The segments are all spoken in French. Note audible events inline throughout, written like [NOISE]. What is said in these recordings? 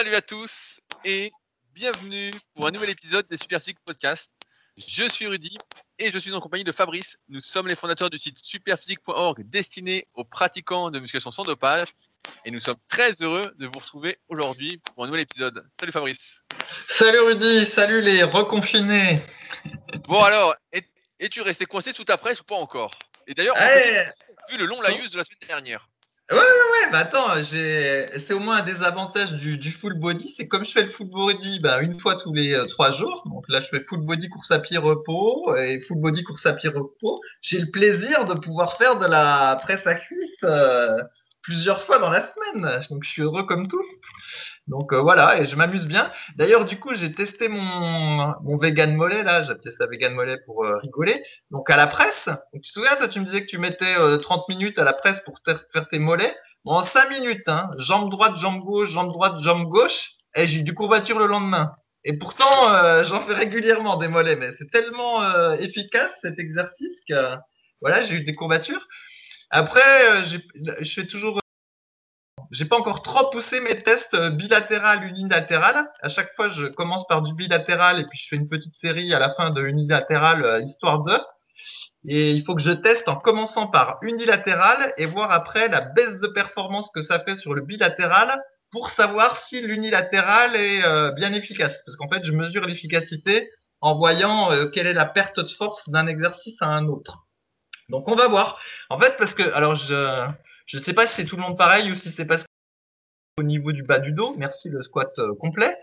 Salut à tous et bienvenue pour un nouvel épisode des Super Physique Podcast. Je suis Rudy et je suis en compagnie de Fabrice. Nous sommes les fondateurs du site superphysique.org destiné aux pratiquants de musculation sans dopage et nous sommes très heureux de vous retrouver aujourd'hui pour un nouvel épisode. Salut Fabrice. Salut Rudy, salut les reconfinés. Bon alors, es-tu resté coincé sous ta presse ou pas encore? Et d'ailleurs, vu le long laïus de la semaine dernière. Ouais, ouais, ouais, bah attends, c'est au moins un des avantages du, du full body, c'est comme je fais le full body, bah une fois tous les euh, trois jours, donc là je fais full body course à pied repos et full body course à pied repos, j'ai le plaisir de pouvoir faire de la presse à cuisse euh, plusieurs fois dans la semaine, donc je suis heureux comme tout. Donc euh, voilà, et je m'amuse bien. D'ailleurs, du coup, j'ai testé mon, mon vegan mollet, là, j'ai testé la vegan mollet pour euh, rigoler. Donc à la presse, tu te souviens, toi, tu me disais que tu mettais 30 euh, minutes à la presse pour faire tes mollets. Bon, en 5 minutes, hein, jambe droite, jambe gauche, jambe droite, jambe gauche, et j'ai eu du courbature le lendemain. Et pourtant, j'en fais régulièrement des mollets, mais c'est tellement efficace cet exercice que voilà, j'ai eu des courbatures. Après, je fais toujours j'ai pas encore trop poussé mes tests euh, bilatéral, unilatéral. À chaque fois, je commence par du bilatéral et puis je fais une petite série à la fin de unilatéral, euh, histoire de. Et il faut que je teste en commençant par unilatéral et voir après la baisse de performance que ça fait sur le bilatéral pour savoir si l'unilatéral est euh, bien efficace. Parce qu'en fait, je mesure l'efficacité en voyant quelle est la perte de force d'un exercice à un autre. Donc on va voir. En fait, parce que alors je je ne sais pas si c'est tout le monde pareil ou si c'est parce au niveau du bas du dos, merci le squat euh, complet,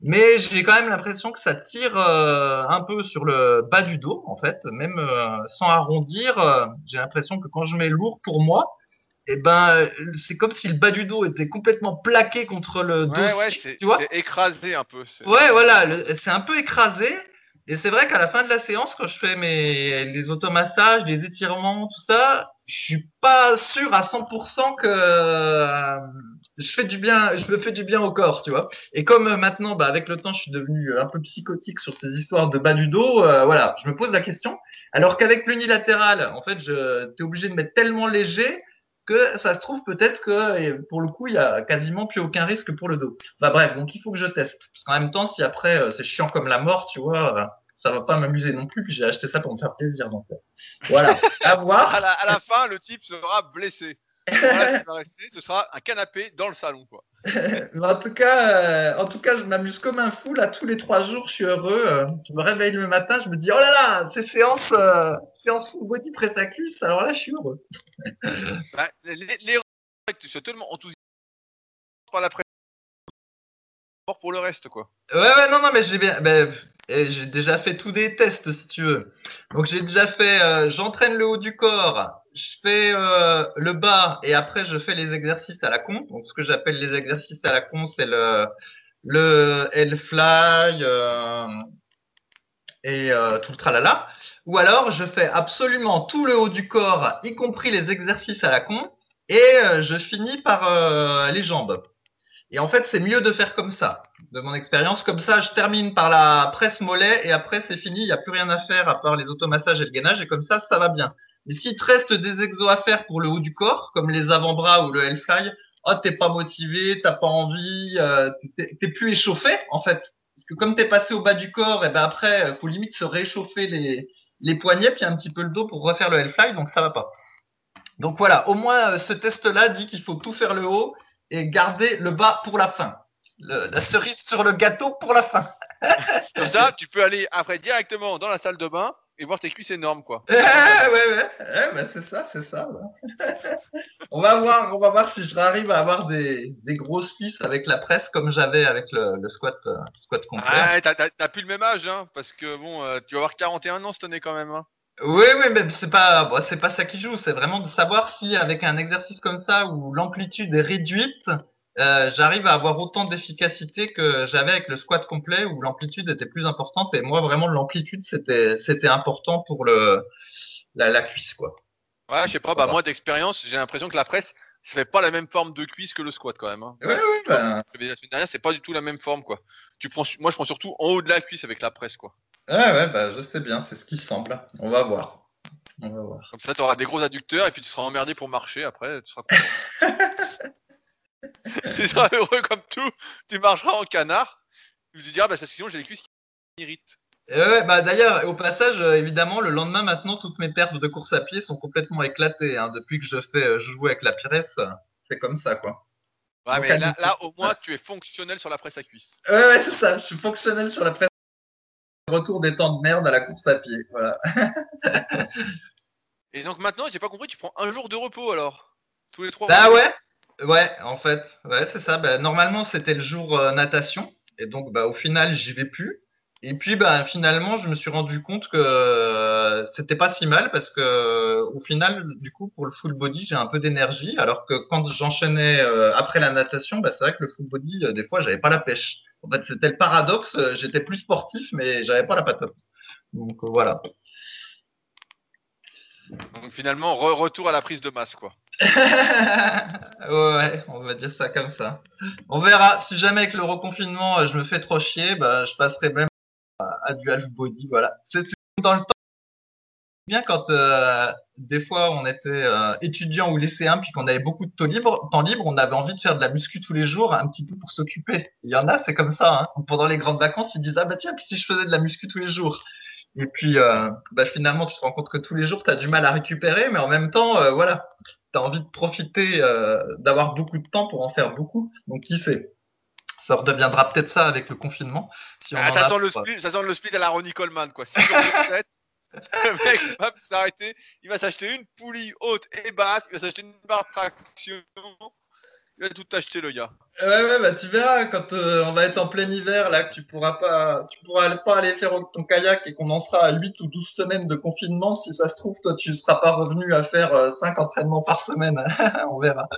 mais j'ai quand même l'impression que ça tire euh, un peu sur le bas du dos en fait, même euh, sans arrondir, j'ai l'impression que quand je mets lourd pour moi, et eh ben c'est comme si le bas du dos était complètement plaqué contre le dos. Ouais ouais, c'est écrasé un peu. Ouais voilà, c'est un peu écrasé. Et c'est vrai qu'à la fin de la séance, quand je fais mes les automassages, les étirements, tout ça, je suis pas sûr à 100% que euh, je fais du bien, je me fais du bien au corps, tu vois. Et comme euh, maintenant, bah, avec le temps, je suis devenu un peu psychotique sur ces histoires de bas du dos, euh, voilà, je me pose la question. Alors qu'avec l'unilatéral, en fait, je, t'es obligé de mettre tellement léger que ça se trouve peut-être que, pour le coup, il y a quasiment plus aucun risque pour le dos. Bah bref, donc il faut que je teste. Parce qu'en même temps, si après c'est chiant comme la mort, tu vois, ça va pas m'amuser non plus. Puis j'ai acheté ça pour me faire plaisir. Donc voilà, à voir. [LAUGHS] à, la, fin, le type sera blessé. ce sera un canapé dans le salon, quoi. [LAUGHS] en tout cas, euh, en tout cas, je m'amuse comme un fou là. Tous les trois jours, je suis heureux. Euh, je me réveille le matin, je me dis oh là là, c'est séance, euh, séance full body presse à cuisse. Alors là, je suis heureux. [LAUGHS] Bah, les, les, tu sois tellement enthousiasmé par la presse pour le reste, quoi. Ouais, ouais, non, non, mais j'ai bien. Ben, j'ai déjà fait tous des tests, si tu veux. Donc, j'ai déjà fait. Euh, j'entraîne le haut du corps, je fais euh, le bas, et après, je fais les exercices à la con. Donc, ce que j'appelle les exercices à la con, c'est le le L-fly euh, et tout le tralala. Ou alors, je fais absolument tout le haut du corps, y compris les exercices à la con, et je finis par les jambes. Et en fait, c'est mieux de faire comme ça, de mon expérience. Comme ça, je termine par la presse mollet et après, c'est fini. Il n'y a plus rien à faire à part les automassages et le gainage. Et comme ça, ça va bien. Mais s'il te reste des exos à faire pour le haut du corps, comme les avant-bras ou le Hellfly, oh, t'es pas motivé, t'as pas envie, euh, t'es plus échauffé, en fait. Parce que comme t'es passé au bas du corps, et ben après, faut limite se réchauffer les, les poignets, puis un petit peu le dos pour refaire le Hellfly, donc ça va pas. Donc voilà, au moins, euh, ce test-là dit qu'il faut tout faire le haut et garder le bas pour la fin. la cerise sur le gâteau pour la fin. [LAUGHS] Comme ça, tu peux aller après directement dans la salle de bain et voir tes cuisses énormes, quoi. ouais, ouais, ouais, bah, c'est ça, c'est ça. [LAUGHS] on va voir, on va voir si je arrive à avoir des, des grosses cuisses avec la presse comme j'avais avec le, squat, euh, squat complet. Ah, t'as, plus le même âge, hein, parce que bon, euh, tu vas avoir 41 ans cette année quand même. Hein. Oui, oui, mais c'est pas, c'est pas ça qui joue. C'est vraiment de savoir si avec un exercice comme ça où l'amplitude est réduite, euh, j'arrive à avoir autant d'efficacité que j'avais avec le squat complet où l'amplitude était plus importante. Et moi, vraiment, l'amplitude c'était, c'était important pour le la, cuisse, quoi. Ouais, je sais pas. Bah moi, d'expérience, j'ai l'impression que la presse, ça fait pas la même forme de cuisse que le squat quand même. Hein. Oui, oui, ben... La semaine dernière, c'est pas du tout la même forme, quoi. Tu prends, moi, je prends surtout en haut de la cuisse avec la presse, quoi. Ouais, ouais, bah, je sais bien, c'est ce qui semble. On va voir. On va voir. Comme ça, tu auras des gros adducteurs et puis tu seras emmerdé pour marcher après. Tu seras [LAUGHS] tu seras heureux comme tout, tu marcheras en canard. Tu te diras, bah, sinon j'ai les cuisses qui m'irritent. Ouais, bah d'ailleurs, au passage, euh, évidemment, le lendemain maintenant, toutes mes perfs de course à pied sont complètement éclatées. Hein. Depuis que je fais, je joue avec la Pires, c'est comme ça, quoi. Ouais, mais là, là, au moins, tu es fonctionnel sur la presse à cuisse. Ouais, ouais, c'est ça. Je suis fonctionnel sur la presse. Retour des temps de merde à la course à pied. Voilà. [LAUGHS] Et donc maintenant, j'ai pas compris, tu prends un jour de repos alors? Tous les trois Bah ouais, ouais, en fait, ouais, c'est ça. Bah, normalement, c'était le jour euh, natation, et donc bah, au final, j'y vais plus. Et puis bah, finalement, je me suis rendu compte que euh, c'était pas si mal parce que au final, du coup, pour le full body, j'ai un peu d'énergie, alors que quand j'enchaînais euh, après la natation, bah, c'est vrai que le full body, des fois, j'avais pas la pêche. En fait, c'était le paradoxe. J'étais plus sportif, mais j'avais pas la patate. Donc voilà. Donc finalement, retour à la prise de masse, quoi. [LAUGHS] ouais, on va dire ça comme ça. On verra. Si jamais avec le reconfinement, euh, je me fais trop chier, bah, je passerai même à, du half body. Voilà. C'est dans le temps. Bien quand euh, des fois on était euh, étudiant ou lycéen puis qu'on avait beaucoup de temps libre, temps libre, on avait envie de faire de la muscu tous les jours, un petit peu pour s'occuper. Il y en a, c'est comme ça. Hein. Pendant les grandes vacances, ils disent ah bah tiens, puis si je faisais de la muscu tous les jours? Et puis, euh, bah, finalement, tu te rends compte que tous les jours, tu as du mal à récupérer, mais en même temps, voilà, tu as envie de profiter, d'avoir beaucoup de temps pour en faire beaucoup. Donc, qui sait? Ça redeviendra peut-être ça avec le confinement. Ah, ça, sent le ça sent le split à la Ronnie Coleman, quoi. 6 7, [LAUGHS] le mec va s'arrêter, il va s'acheter une poulie haute et basse, il va s'acheter une barre de traction, il va tout acheter le gars. Ouais, ouais, bah tu verras quand euh, on va être en plein hiver là que tu pourras pas, tu pourras pas aller faire ton kayak et qu'on en sera à 8 ou 12 semaines de confinement. Si ça se trouve, toi tu seras pas revenu à faire 5 euh, entraînements par semaine. [LAUGHS] on verra.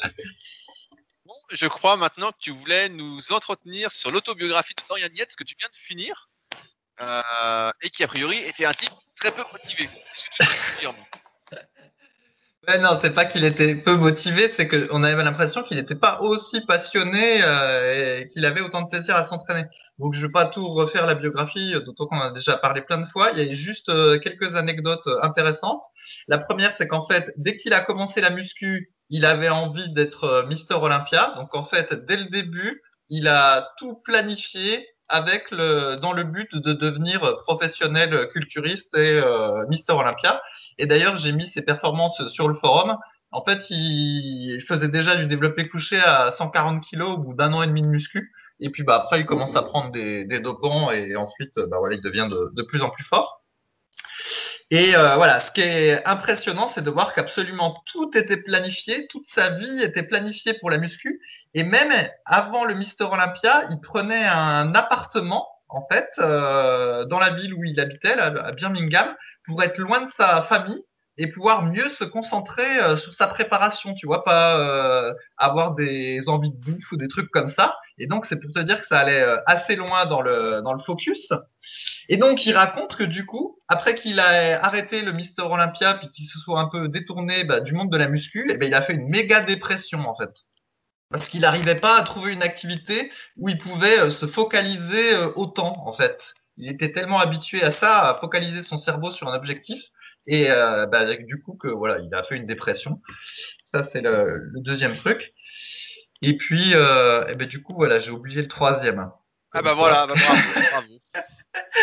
Bon, je crois maintenant que tu voulais nous entretenir sur l'autobiographie de Dorian Yates que tu viens de finir euh, et qui a priori était un type très peu motivé. Est-ce que Ouais, [LAUGHS] non, c'est pas qu'il était peu motivé, c'est qu'on avait l'impression qu'il n'était pas aussi passionné euh, et qu'il avait autant de plaisir à s'entraîner. Donc je vais pas tout refaire la biographie, d'autant qu'on a déjà parlé plein de fois. Il y a juste euh, quelques anecdotes intéressantes. La première, c'est qu'en fait, dès qu'il a commencé la muscu, il avait envie d'être euh, Mister Olympia. Donc en fait, dès le début, il a tout planifié avec le dans le but de devenir professionnel culturiste et euh, Mister Olympia. Et d'ailleurs, j'ai mis ses performances sur le forum. En fait, il faisait déjà du développé couché à 140 kilos au bout d'un an et demi de muscu. Et puis bah après, il commence à prendre des, des dopants et ensuite, bah voilà, il devient de, de plus en plus fort. Et euh, voilà, ce qui est impressionnant, c'est de voir qu'absolument tout était planifié, toute sa vie était planifiée pour la muscu. Et même avant le Mister Olympia, il prenait un appartement, en fait, euh, dans la ville où il habitait, à Birmingham, pour être loin de sa famille et pouvoir mieux se concentrer euh, sur sa préparation, tu vois, pas euh, avoir des envies de bouffe ou des trucs comme ça. Et donc c'est pour te dire que ça allait euh, assez loin dans le dans le focus. Et donc il raconte que du coup, après qu'il a arrêté le Mister Olympia puis qu'il se soit un peu détourné bah, du monde de la muscu, et eh ben il a fait une méga dépression en fait. Parce qu'il n'arrivait pas à trouver une activité où il pouvait se focaliser autant en fait. Il était tellement habitué à ça, à focaliser son cerveau sur un objectif, et euh, bah, du coup que voilà, il a fait une dépression. Ça c'est le, le, deuxième truc. Et puis, euh, et ben, du coup voilà, j'ai oublié le troisième. Ah bah voilà, bah, bravo, [LAUGHS] bravo.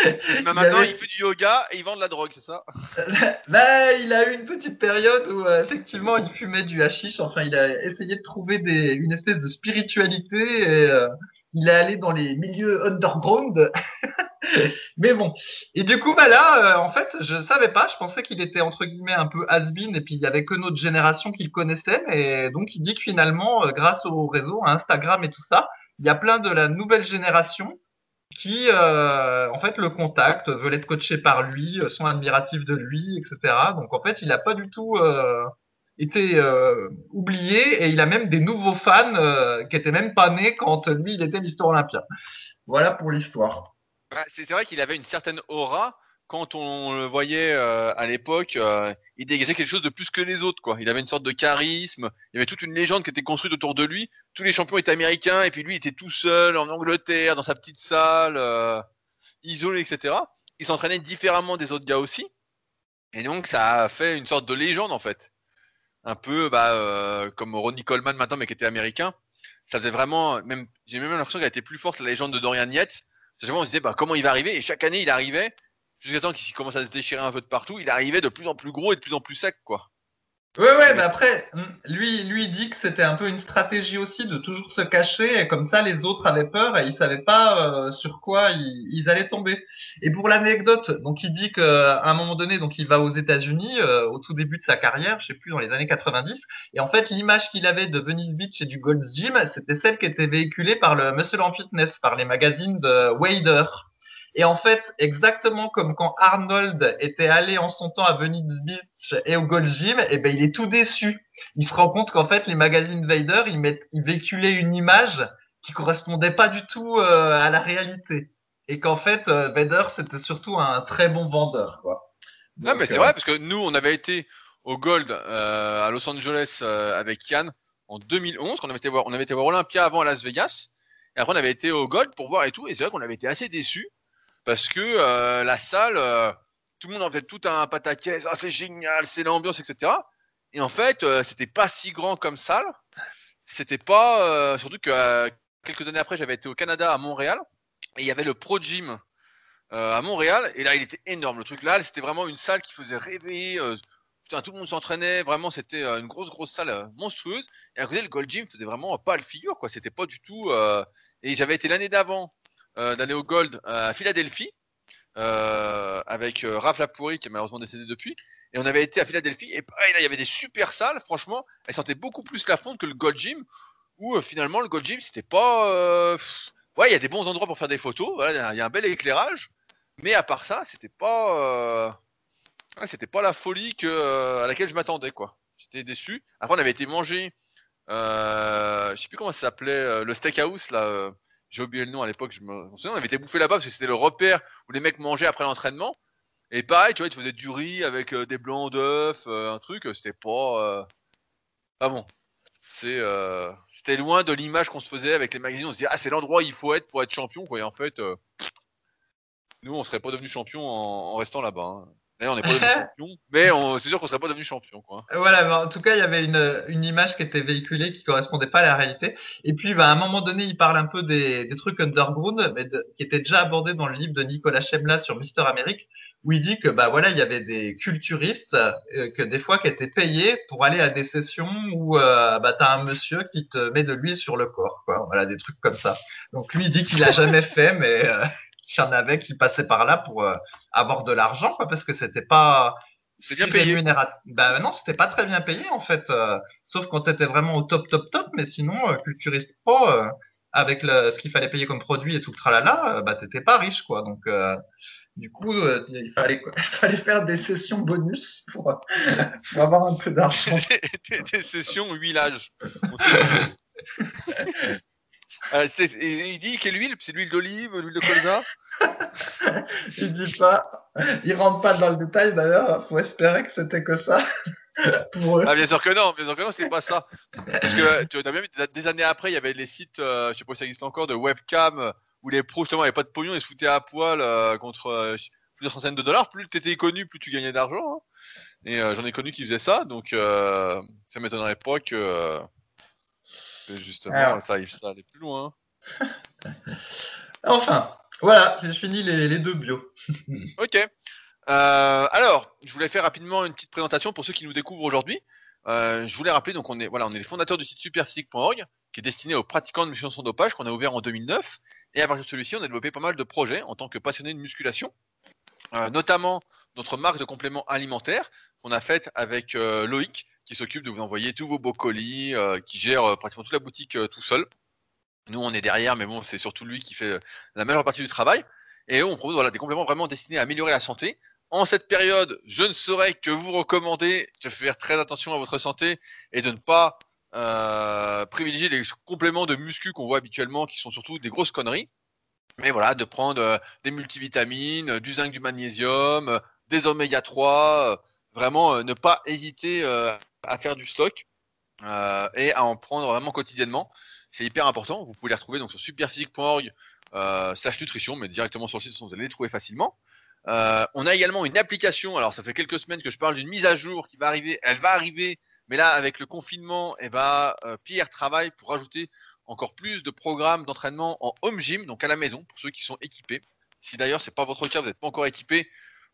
Et bah, maintenant, il, fait du yoga et il vend de la drogue, c'est ça? [LAUGHS] Bah, il a eu une petite période où euh, effectivement il fumait du hashish. Enfin, il a essayé de trouver des, une espèce de spiritualité. Et, euh, il est allé dans les milieux underground. [LAUGHS] Mais bon. Et du coup, bah là, euh, en fait, je savais pas. Je pensais qu'il était entre guillemets un peu has-been et puis il y avait que notre génération qui le connaissait. Et donc, il dit que finalement, euh, grâce au réseau, Instagram et tout ça, il y a plein de la nouvelle génération qui, euh, en fait, le contactent, veulent être coachés par lui, sont admiratifs de lui, etc. Donc, en fait, il n'a pas du tout été euh, oublié et il a même des nouveaux fans euh, qui étaient même pas nés quand lui il était Mister Olympia. Voilà pour l'histoire. Bah, c'est vrai qu'il avait une certaine aura quand on le voyait euh, à l'époque, il dégageait quelque chose de plus que les autres. Quoi. Il avait une sorte de charisme, il y avait toute une légende qui était construite autour de lui. Tous les champions étaient américains et puis lui il était tout seul en Angleterre, dans sa petite salle, isolé, etc. Il s'entraînait différemment des autres gars aussi. Et donc ça a fait une sorte de légende en fait un peu bah, euh, comme Ronnie Coleman maintenant, mais qui était américain. ça faisait vraiment, même, j'ai même l'impression qu'elle était plus forte la légende de Dorian Yates. Chaque on se disait, bah, comment il va arriver? Et chaque année, il arrivait, jusqu'à temps qu'il commence à se déchirer un peu de partout, il arrivait de plus en plus gros et de plus en plus sec, quoi. Ouais, ouais, mais après, hmm, lui, lui il dit que c'était un peu une stratégie aussi de toujours se cacher, et comme ça, les autres avaient peur et ils savaient pas euh, sur quoi ils, ils, allaient tomber. Et pour l'anecdote, donc il dit qu'à un moment donné, donc il va aux États-Unis euh, au tout début de sa carrière, je sais plus dans les années 90, et en fait, l'image qu'il avait de Venice Beach et du Gold's Gym, c'était celle qui était véhiculée par le Muscle en Fitness, par les magazines de Wader. Et en fait, exactement comme quand Arnold était allé en son temps à Venice Beach et au Gold Gym, et eh ben il est tout déçu. Il se rend compte qu'en fait les magazines Vader, ils, mettent, ils véhiculaient une image qui correspondait pas du tout euh, à la réalité. Et qu'en fait, euh, Vader, c'était surtout un très bon vendeur. Quoi. non, mais c'est euh, vrai, parce que nous, on avait été au Gold à Los Angeles avec Yann en 2011, quand on avait été voir, on avait été voir Olympia avant à Las Vegas. Et après, on avait été au Gold pour voir et tout. Et c'est vrai qu'on avait été assez déçus parce que euh, la salle, euh, tout le monde en faisait tout un pataquès, ah, c'est génial, c'est l'ambiance, etc. Et en fait, euh, c'était pas si grand comme salle. C'était pas, surtout que quelques années après, j'avais été au Canada à Montréal et il y avait le Pro Gym à Montréal et là, il était énorme. Le truc là, c'était vraiment une salle qui faisait rêver. Putain, tout le monde s'entraînait, vraiment, c'était une grosse, grosse salle monstrueuse. Et à côté, le Gold Gym faisait vraiment pas le figure, quoi. C'était pas du tout. Et j'avais été l'année d'avant euh, d'aller au Gold à Philadelphie euh, avec euh, Raph Lapouri qui est malheureusement décédé depuis. Et on avait été à Philadelphie et là, il y avait des super salles. Franchement, elles sentaient beaucoup plus la fonte que le Gold Gym. Où finalement, le Gold Gym, c'était pas. Ouais, il y a des bons endroits pour faire des photos. Il y a un bel éclairage. Mais à part ça, c'était pas. c'était pas la folie à laquelle je m'attendais, quoi. J'étais déçu. Après, on avait été manger. je sais plus comment ça s'appelait, le steakhouse, là j'ai oublié le nom à l'époque, je me souviens, on avait été bouffé là-bas parce que c'était le repère où les mecs mangeaient après l'entraînement. Et pareil, tu vois, ils te faisaient du riz avec euh, des blancs d'œufs, euh, un truc, c'était pas. Ah bon. C'était loin de l'image qu'on se faisait avec les magazines. On se disait, ah, c'est l'endroit où il faut être pour être champion. Et en fait, nous, on serait pas devenu champion en, restant là-bas. Hein. D'ailleurs, on n'est pas devenu [LAUGHS] champion, mais c'est sûr qu'on serait pas devenu champion. Quoi. Voilà, mais en tout cas, il y avait une, une, image qui était véhiculée qui correspondait pas à la réalité. Et puis, bah, à un moment donné, il parle un peu des, des trucs underground, mais qui étaient déjà abordés dans le livre de Nicolas Chemla sur Mister America, où il dit que bah voilà, il y avait des culturistes euh, que des fois qui étaient payés pour aller à des sessions où euh, bah t'as un monsieur qui te met de l'huile sur le corps, quoi. Voilà, des trucs comme ça. Donc lui il dit qu'il a jamais [LAUGHS] fait, mais euh, qu'il y en avait qui passaient par là pour euh, avoir de l'argent, quoi, parce que c'était pas. C'est bien payé. Bah non, c'était pas très bien payé en fait, euh, sauf quand tu étais vraiment au top, top, top. Mais sinon, euh, culturiste pro, avec le, ce qu'il fallait payer comme produit et tout le tralala, bah t'étais pas riche, quoi. Donc du coup, il fallait, [LAUGHS] fallait, faire des sessions bonus pour, pour avoir un peu d'argent. [LAUGHS] des, des, sessions huilage. [LAUGHS] Euh, il dit quelle huile C'est l'huile d'olive, l'huile de colza [LAUGHS] Il dit pas. Il rentre pas dans le détail d'ailleurs. Faut espérer que c'était que ça. [LAUGHS] Pour eux. Ah bien sûr que non, bien sûr que non, c'était pas ça. Parce que tu as bien vu, des années après, il y avait les sites, euh, je sais pas si ça existe encore, de webcam où les pros justement n'avaient pas de pognon, ils se foutaient à poil euh, contre plusieurs centaines de dollars. Plus tu étais connu, plus tu gagnais d'argent. Hein. Et j'en ai connu qui faisaient ça, donc ça m'étonnerait pas que justement, ça, ça allait plus loin. [LAUGHS] enfin, voilà, j'ai fini les, deux bios. [LAUGHS] ok. Euh, alors, je voulais faire rapidement une petite présentation pour ceux qui nous découvrent aujourd'hui. Euh, je voulais rappeler, donc on est, voilà, on est les fondateurs du site superphysique.org, qui est destiné aux pratiquants de musculation sans dopage, qu'on a ouvert en 2009. Et à partir de celui-ci, on a développé pas mal de projets en tant que passionné de musculation, euh, notamment notre marque de compléments alimentaires qu'on a faite avec Loïc, qui s'occupe de vous envoyer tous vos beaux colis, euh, qui gère euh, pratiquement toute la boutique euh, tout seul. Nous, on est derrière, mais bon, c'est surtout lui qui fait la majeure partie du travail. Et on propose des compléments vraiment destinés à améliorer la santé. En cette période, je ne saurais que vous recommander de faire très attention à votre santé et de ne pas privilégier les compléments de muscu qu'on voit habituellement, qui sont surtout des grosses conneries. Mais voilà, de prendre des multivitamines, du zinc, du magnésium, des oméga 3, vraiment ne pas hésiter à faire du stock euh, et à en prendre vraiment quotidiennement. C'est hyper important. Vous pouvez les retrouver sur superphysique.org euh, slash nutrition, mais directement sur le site, vous allez les trouver facilement. Euh, on a également une application. Alors, ça fait quelques semaines que je parle d'une mise à jour qui va arriver. Elle va arriver, mais là, avec le confinement, et eh ben, Pierre travaille pour rajouter encore plus de programmes d'entraînement en home gym, donc à la maison, pour ceux qui sont équipés. Si d'ailleurs c'est pas votre cas, vous n'êtes pas encore équipé,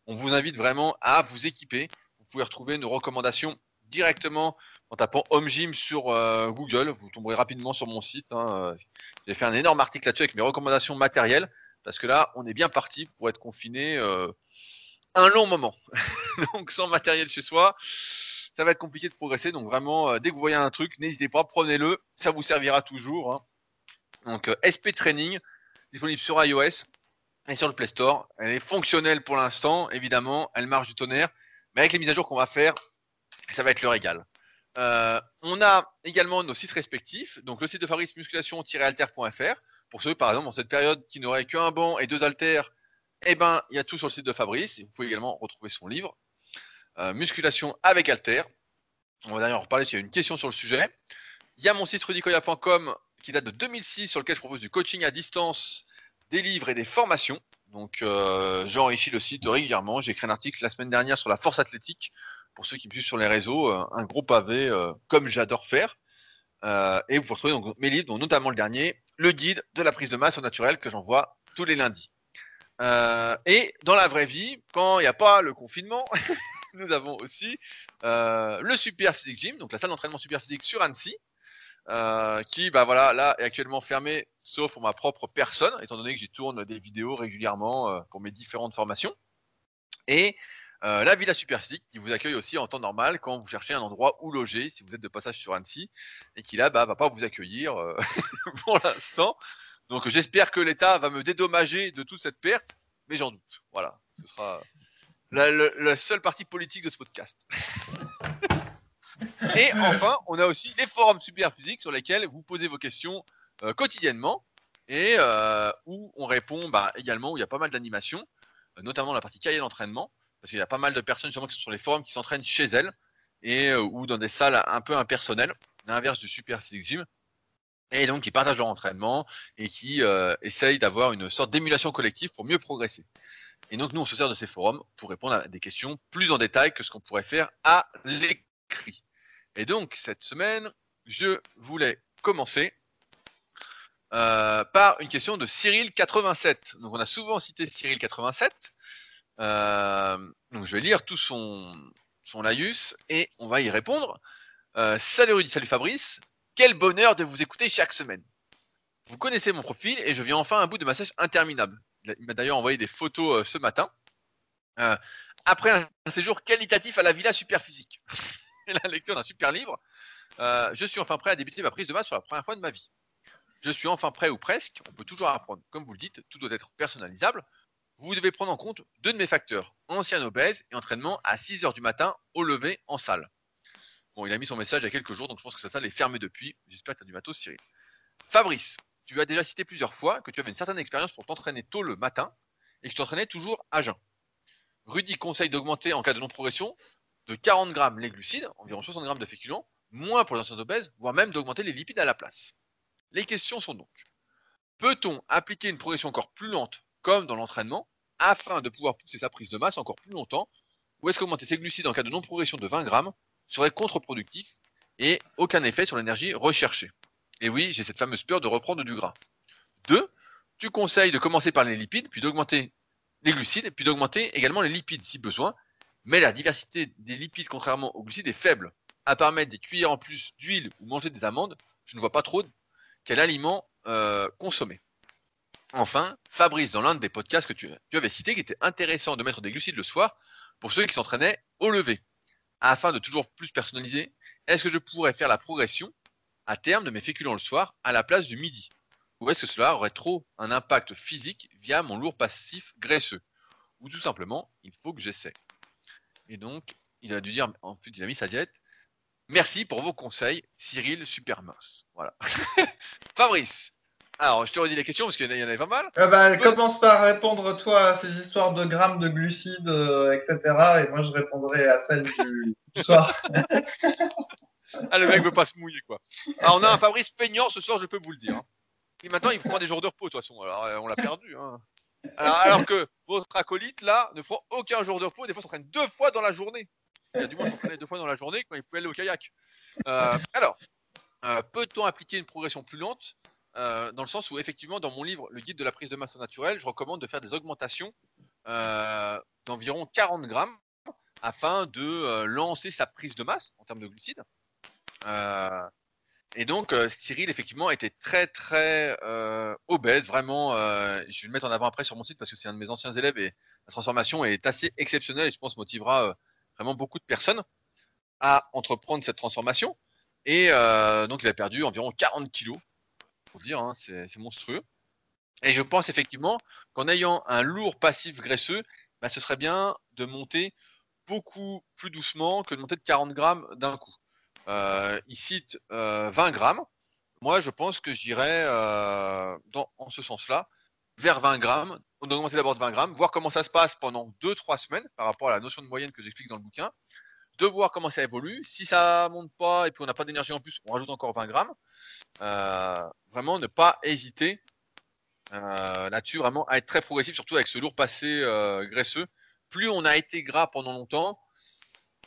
on vous invite vraiment à vous équiper. Vous pouvez retrouver nos recommandations directement en tapant Home Gym sur euh, Google. Vous tomberez rapidement sur mon site. Hein. J'ai fait un énorme article là-dessus avec mes recommandations matérielles. Parce que là, on est bien parti pour être confiné euh, un long moment. [LAUGHS] Donc sans matériel chez soi, ça va être compliqué de progresser. Donc vraiment, euh, dès que vous voyez un truc, n'hésitez pas, prenez-le. Ça vous servira toujours. Hein. Donc SP Training, disponible sur iOS et sur le Play Store. Elle est fonctionnelle pour l'instant, évidemment. Elle marche du tonnerre. Mais avec les mises à jour qu'on va faire, ça va être le régal. Euh, on a également nos sites respectifs, donc le site de Fabrice musculation-alter.fr. Pour ceux, par exemple, en cette période qui n'auraient qu'un banc et deux haltères, eh ben, il y a tout sur le site de Fabrice. vous pouvez également retrouver son livre, euh, Musculation avec alter. On va d'ailleurs en reparler s'il y a une question sur le sujet. Il y a mon site rudicoya.com qui date de 2006 sur lequel je propose du coaching à distance, des livres et des formations. Donc euh, j'enrichis le site régulièrement. J'ai écrit un article la semaine dernière sur la force athlétique pour ceux qui me suivent sur les réseaux, euh, un gros pavé euh, comme j'adore faire. Euh, et vous retrouvez donc mes livres, dont notamment le dernier, le guide de la prise de masse au naturel que j'envoie tous les lundis. et dans la vraie vie, quand il n'y a pas le confinement, [LAUGHS] nous avons aussi le Super Physique Gym, donc la salle d'entraînement Super Physique sur Annecy, qui, bah voilà, là est actuellement fermée, sauf pour ma propre personne, étant donné que j'y tourne des vidéos régulièrement pour mes différentes formations. Et euh, la Villa Superphysique qui vous accueille aussi en temps normal quand vous cherchez un endroit où loger si vous êtes de passage sur Annecy et qui là bah, va pas vous accueillir euh, [LAUGHS] pour l'instant. Donc j'espère que l'État va me dédommager de toute cette perte, mais j'en doute. Voilà, ce sera la, seule partie politique de ce podcast. [LAUGHS] et enfin, on a aussi les forums Superphysique sur lesquels vous posez vos questions euh, quotidiennement et où on répond bah, également, où il y a pas mal d'animations, notamment la partie cahier d'entraînement parce qu'il y a pas mal de personnes justement qui sont sur les forums qui s'entraînent chez elles et euh, ou dans des salles un peu impersonnelles, l'inverse du Super Physique Gym. Et donc qui partagent leur entraînement et qui euh, essayent d'avoir une sorte d'émulation collective pour mieux progresser. Et donc nous on se sert de ces forums pour répondre à des questions plus en détail que ce qu'on pourrait faire à l'écrit. Et donc cette semaine, je voulais commencer euh, par une question de Cyril87. Donc on a souvent cité Cyril87. Euh, donc je vais lire tout son, son laïus et on va y répondre. Euh, salut Rudy, salut Fabrice. Quel bonheur de vous écouter chaque semaine. Vous connaissez mon profil et je viens enfin à bout de ma sèche interminable. Il m'a d'ailleurs envoyé des photos euh, ce matin. après un, séjour qualitatif à la Villa Superphysique et [LAUGHS] la lecture d'un super livre, je suis enfin prêt à débuter ma prise de masse pour la première fois de ma vie. Je suis enfin prêt ou presque, on peut toujours apprendre. Comme vous le dites, tout doit être personnalisable vous devez prendre en compte deux de mes facteurs, ancien obèse et entraînement à 6 heures du matin au lever en salle. Bon, il a mis son message il y a quelques jours, donc je pense que sa salle est fermée depuis. J'espère que tu as du matos, Cyril. Fabrice, tu as déjà cité plusieurs fois que tu avais une certaine expérience pour t'entraîner tôt le matin et que tu t'entraînais toujours à jeun. Rudy conseille d'augmenter en cas de non-progression de 40 grammes les glucides, environ 60 grammes de féculents, moins pour les anciens obèses, voire même d'augmenter les lipides à la place. Les questions sont donc peut-on appliquer une progression encore plus lente comme dans l'entraînement, afin de pouvoir pousser sa prise de masse encore plus longtemps, ou est-ce qu'augmenter ses glucides en cas de non-progression de 20 grammes serait contre-productif et aucun effet sur l'énergie recherchée? Et oui, j'ai cette fameuse peur de reprendre du gras. 2. Tu conseilles de commencer par les lipides, puis d'augmenter les glucides, puis d'augmenter également les lipides si besoin, mais la diversité des lipides, contrairement aux glucides, est faible. À part mettre des cuillères en plus d'huile ou manger des amandes, je ne vois pas trop quel aliment euh, consommer. Enfin, Fabrice, dans l'un des podcasts que tu, avais cité, qu'il était intéressant de mettre des glucides le soir pour ceux qui s'entraînaient au lever. Afin de toujours plus personnaliser, est-ce que je pourrais faire la progression à terme de mes féculents le soir à la place du midi? Ou est-ce que cela aurait trop un impact physique via mon lourd passif graisseux? Ou tout simplement, il faut que j'essaie. Et donc, il a dû dire, en fait, il a mis sa diète. Merci pour vos conseils, Cyril super mince. Voilà. [LAUGHS] Fabrice, alors, je te redis les questions parce qu'il y en avait pas mal. Euh, bah, Commence par répondre, toi, à ces histoires de grammes de glucides, euh, etc. Et moi, je répondrai à celle [LAUGHS] du, soir. ah, le mec veut pas se mouiller, quoi. Alors, on a un Fabrice peignant ce soir, je peux vous le dire. Hein. Et maintenant, il prend des jours de repos, de toute façon. Alors, euh, on l'a perdu. Hein. Alors, que votre acolyte, là, ne prend aucun jour de repos. Des fois, s'entraîne deux fois dans la journée. Il a du moins s'entraîner deux fois dans la journée quand il pouvait aller au kayak. alors, peut-on appliquer une progression plus lente dans le sens où effectivement dans mon livre Le guide de la prise de masse naturelle, je recommande de faire des augmentations d'environ 40 grammes afin de lancer sa prise de masse en termes de glucides. Et donc, Cyril, effectivement, était très, très obèse. Vraiment, je vais le mettre en avant après sur mon site parce que c'est un de mes anciens élèves et la transformation est assez exceptionnelle et je pense motivera vraiment beaucoup de personnes à entreprendre cette transformation. Et donc, il a perdu environ 40 kilos, dire, hein, c'est monstrueux. Et je pense effectivement qu'en ayant un lourd passif graisseux, bah, ce serait bien de monter beaucoup plus doucement que de monter de 40 grammes d'un coup. Euh, il cite 20 euh, grammes. Moi, je pense que j'irais euh, en ce sens-là, vers 20 grammes. On augmenter d'abord de 20 grammes, voir comment ça se passe pendant 2-3 semaines par rapport à la notion de moyenne que j'explique dans le bouquin, de voir comment ça évolue. Si ça monte pas et puis on n'a pas d'énergie en plus, on rajoute encore 20 grammes. vraiment, ne pas hésiter là-dessus, vraiment à être très progressif, surtout avec ce lourd passé graisseux. Plus on a été gras pendant longtemps,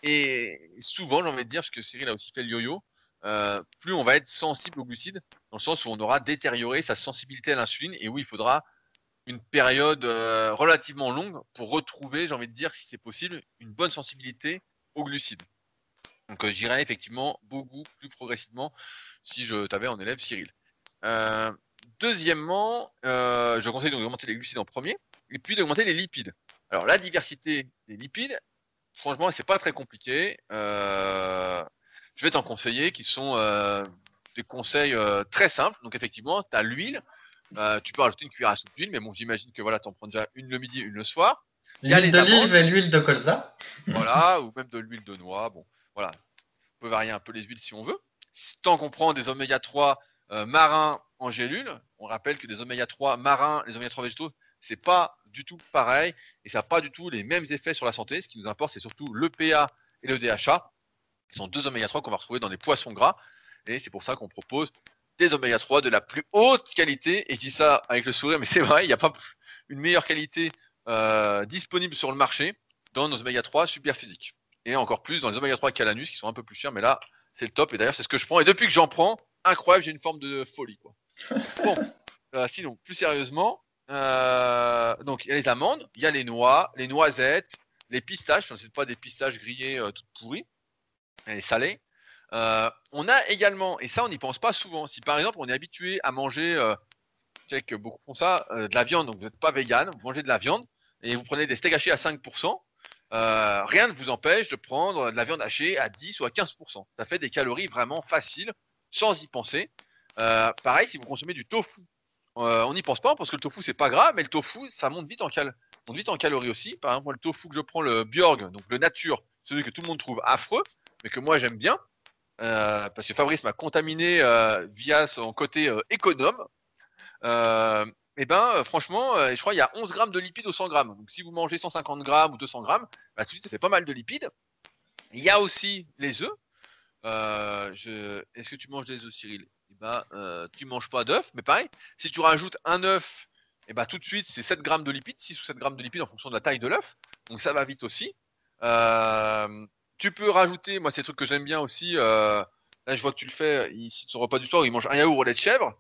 et souvent, j'ai envie de dire, parce que Cyril a aussi fait le yo-yo, euh, plus on va être sensible aux glucides, dans le sens où on aura détérioré sa sensibilité à l'insuline, et où il faudra une période euh, relativement longue pour retrouver, j'ai envie de dire, si c'est possible, une bonne sensibilité aux glucides. Donc euh, j'irai effectivement beaucoup plus progressivement si je t'avais en élève Cyril. deuxièmement, je conseille d'augmenter les glucides en premier, et puis d'augmenter les lipides. Alors la diversité des lipides, franchement, c'est pas très compliqué. Euh, je vais t'en conseiller qui sont euh, des conseils euh, très simples. Donc, effectivement, tu as l'huile. tu peux rajouter une cuillère à soupe d'huile, mais bon, j'imagine que voilà, tu en prends déjà une le midi, une le soir. L'huile d'olive et l'huile de colza. Voilà, ou même de l'huile de noix. Bon, voilà. On peut varier un peu les huiles si on veut. Tant qu'on prend des oméga 3 marins en gélule, on rappelle que les oméga 3 marins, les oméga 3 végétaux, c'est pas du tout pareil et ça n'a pas du tout les mêmes effets sur la santé. Ce qui nous importe, c'est surtout l'EPA et le DHA, qui sont deux oméga 3 qu'on va retrouver dans des poissons gras. Et c'est pour ça qu'on propose des oméga 3 de la plus haute qualité. Et je dis ça avec le sourire, mais c'est vrai, il n'y a pas une meilleure qualité euh, disponible sur le marché dans nos oméga 3 super physiques. Et encore plus dans les oméga 3 Calanus qui sont un peu plus chers, mais là, c'est le top. Et d'ailleurs, c'est ce que je prends. Et depuis que j'en prends, incroyable, j'ai une forme de folie. Quoi. [LAUGHS] Bon, euh, sinon, plus sérieusement, euh, donc, il y a les amandes, il y a les noix, les noisettes, les pistaches. Ce ne pas des pistaches grillées euh, toutes pourries, et salées. On a également, et ça on n'y pense pas souvent, si par exemple on est habitué à manger, beaucoup font ça, de la viande, donc vous n'êtes pas vegan, vous mangez de la viande, et vous prenez des steaks hachés à 5%, rien ne vous empêche de prendre de la viande hachée à 10 ou à 15%. Ça fait des calories vraiment faciles, sans y penser. pareil, si vous consommez du tofu euh, on n'y pense pas parce que le tofu c'est pas grave, mais le tofu ça monte vite en cal monte vite en calories aussi. Par exemple, le tofu que je prends, le Bjorg, donc le nature, celui que tout le monde trouve affreux, mais que moi j'aime bien, euh, parce que Fabrice m'a contaminé euh, via son côté économe. Et ben franchement, je crois qu'il y a 11 grammes de lipides au 100 grammes. Donc si vous mangez 150 grammes ou 200 grammes, bah, tout de suite ça fait pas mal de lipides. Il y a aussi les œufs. Est-ce que tu manges des œufs, Cyril? Bah, euh, tu manges pas d'œufs. Mais pareil, si tu rajoutes un œuf, et bah, tout de suite, c'est 7 grammes de lipides, 6 ou 7 grammes de lipides en fonction de la taille de l'œuf. Donc ça va vite aussi. Euh, tu peux rajouter, moi, c'est des trucs que j'aime bien aussi. Euh, là, je vois que tu le fais ici, son repas du soir, il mange un yaourt au lait de chèvre.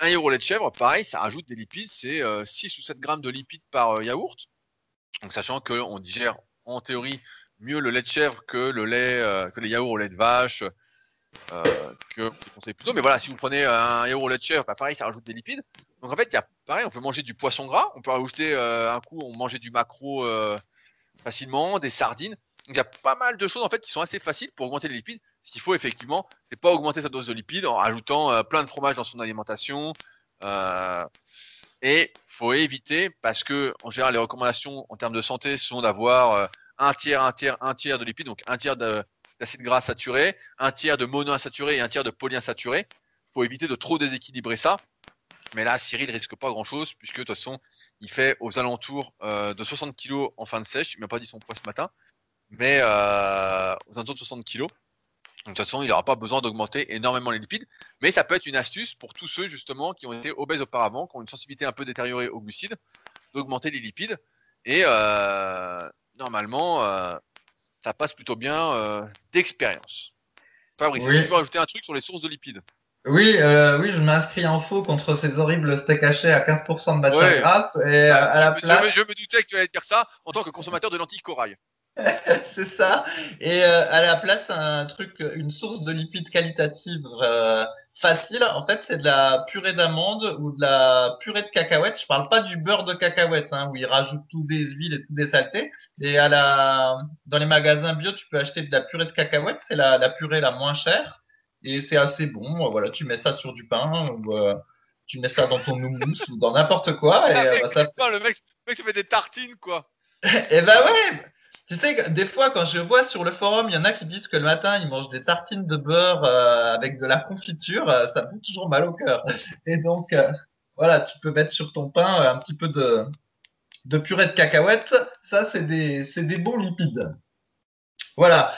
Un yaourt lait de chèvre, pareil, ça rajoute des lipides, c'est 6 ou 7 grammes de lipides par yaourt. Donc, sachant qu'on digère en théorie mieux le lait de chèvre que le lait, que les yaourts au lait de vache, euh, que conseille plutôt. Mais voilà, si vous prenez un yaourt au lait de chèvre, bah, pareil, ça rajoute des lipides. Donc en fait, y a pareil, on peut manger du poisson gras, on peut rajouter euh, un coup, on mangeait du macro euh, facilement, des sardines. Donc il y a pas mal de choses en fait qui sont assez faciles pour augmenter les lipides. Ce qu'il faut effectivement, c'est pas augmenter sa dose de lipides en rajoutant plein de fromage dans son alimentation. et faut éviter parce que en général les recommandations en termes de santé sont d'avoir un tiers, un tiers, un tiers de lipides, donc un tiers de, d'acide gras saturé, un tiers de monoinsaturé et un tiers de polyinsaturé. Il faut éviter de trop déséquilibrer ça. Mais là, Cyril risque pas grand-chose, puisque de toute façon, il fait aux alentours euh, de 60 kg en fin de sèche. Il m'a pas dit son poids ce matin, mais euh, aux alentours de 60 kg. De toute façon, il n'aura pas besoin d'augmenter énormément les lipides. Mais ça peut être une astuce pour tous ceux justement qui ont été obèses auparavant, qui ont une sensibilité un peu détériorée aux glucides, d'augmenter les lipides. Et euh, normalement, ça passe plutôt bien euh, d'expérience. Fabrice, Oui. tu veux rajouter un truc sur les sources de lipides? Oui, euh, oui, je m'inscris en faux contre ces horribles steaks hachés à 15% de matière Ouais. grasse et euh, à la je, place, me, je me doutais que tu allais dire ça en tant que consommateur de lentilles corail. [LAUGHS] c'est ça. Et euh, à la place, un truc, une source de lipides qualitative euh, facile. En fait, c'est de la purée d'amande ou de la purée de cacahuètes. Je parle pas du beurre de cacahuète, hein, où ils rajoutent tout des huiles et tout des saletés. Et à la, dans les magasins bio, tu peux acheter de la purée de cacahuètes. C'est la, la purée la moins chère. Et c'est assez bon. Voilà, tu mets ça sur du pain ou euh, tu mets ça dans ton houmous ou dans n'importe quoi. Et, Ah, bah, ça le mec, le mec se fait des tartines, quoi. [LAUGHS] eh ben ouais Tu sais, des fois, quand je vois sur le forum, il y en a qui disent que le matin, ils mangent des tartines de beurre euh, avec de la confiture, euh, ça me fait toujours mal au cœur. Et donc, euh, voilà, tu peux mettre sur ton pain euh, un petit peu de, de purée de cacahuètes. Ça, c'est des, des bons lipides. Voilà.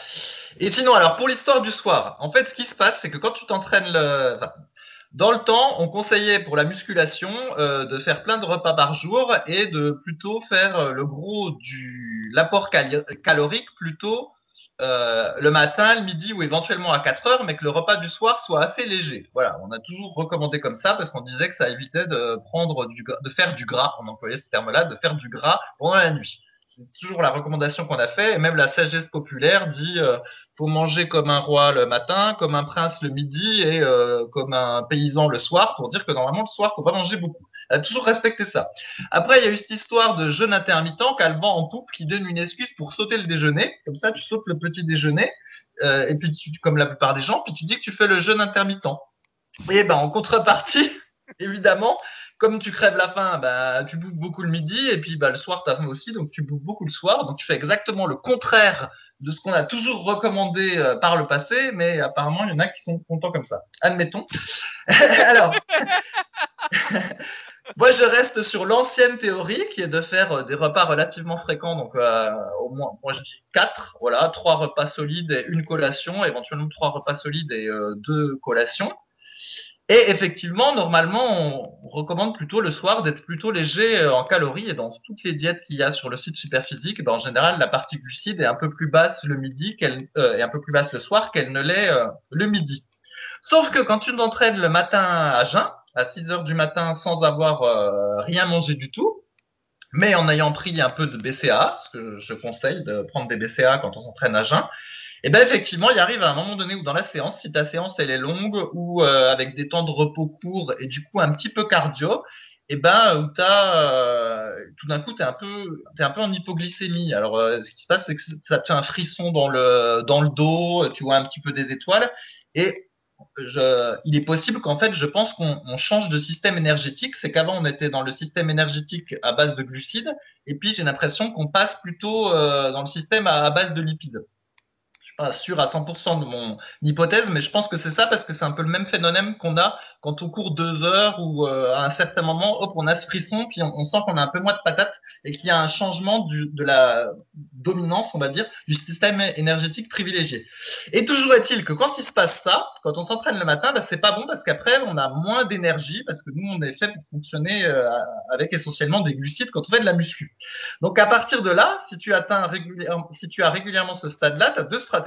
Et sinon, alors, pour l'histoire du soir, en fait, ce qui se passe, c'est que quand tu t'entraînes le... enfin, dans le temps, on conseillait pour la musculation euh, de faire plein de repas par jour et de plutôt faire euh, le gros du l'apport calorique plutôt euh, le matin, le midi ou éventuellement à 4 heures, mais que le repas du soir soit assez léger. Voilà, on a toujours recommandé comme ça parce qu'on disait que ça évitait de prendre du de faire du gras, on employait ce terme-là, de faire du gras pendant la nuit. C'est toujours la recommandation qu'on a fait et même la sagesse populaire dit faut manger comme un roi le matin, comme un prince le midi et euh, comme un paysan le soir pour dire que normalement le soir faut pas manger beaucoup. Elle a toujours respecté ça. Après il y a eu cette histoire de jeûne intermittent qu'elle en poupe qui donne une excuse pour sauter le déjeuner. Comme ça tu sautes le petit déjeuner euh, et puis tu, comme la plupart des gens puis tu dis que tu fais le jeûne intermittent. Et ben en contrepartie [LAUGHS] évidemment comme tu crèves la faim, bah, tu bouffes beaucoup le midi et puis bah, le soir tu as faim aussi, donc tu bouffes beaucoup le soir. Donc tu fais exactement le contraire de ce qu'on a toujours recommandé euh, par le passé, mais apparemment il y en a qui sont contents comme ça. Admettons. [LAUGHS] Alors, [LAUGHS] moi je reste sur l'ancienne théorie qui est de faire euh, des repas relativement fréquents, donc euh, au moins, moi je dis quatre, voilà, trois repas solides et une collation, éventuellement trois repas solides et euh, deux collations. Et effectivement, normalement, on recommande plutôt le soir d'être plutôt léger euh, en calories. Et dans toutes les diètes qu'il y a sur le site Superphysique, ben, en général, la partie glucide est un peu plus basse le midi qu'elle euh, est un peu plus basse le soir qu'elle ne l'est euh, le midi. Sauf que quand tu t'entraînes le matin à jeun, à 6 heures du matin, sans avoir euh, rien mangé du tout, mais en ayant pris un peu de BCA, parce que je conseille de prendre des BCA quand on s'entraîne à jeun, et ben effectivement, il arrive à un moment donné où dans la séance, si ta séance elle est longue ou euh, avec des temps de repos courts et du coup un petit peu cardio, et ben où t'as euh, tout d'un coup t'es un peu t'es un peu en hypoglycémie. Alors euh, ce qui se passe c'est que ça te fait un frisson dans le dans le dos, tu vois un petit peu des étoiles et il est possible qu'en fait, je pense qu'on on change de système énergétique. C'est qu'avant, on était dans le système énergétique à base de glucides, et puis j'ai l'impression qu'on passe plutôt euh, dans le système à, base de lipides pas sûr à 100% de mon hypothèse, mais je pense que c'est ça parce que c'est un peu le même phénomène qu'on a quand on court deux heures ou euh, à un certain moment, hop, on a ce frisson, puis on, sent qu'on a un peu moins de patate et qu'il y a un changement de la dominance, on va dire, du système énergétique privilégié. Et toujours est-il que quand il se passe ça, quand on s'entraîne le matin, bah, c'est pas bon parce qu'après on a moins d'énergie parce que nous on est fait pour fonctionner euh, avec essentiellement des glucides quand on fait de la muscu. Donc à partir de là, si tu atteins régulièrement, si tu as régulièrement ce stade-là, tu as deux stratégies.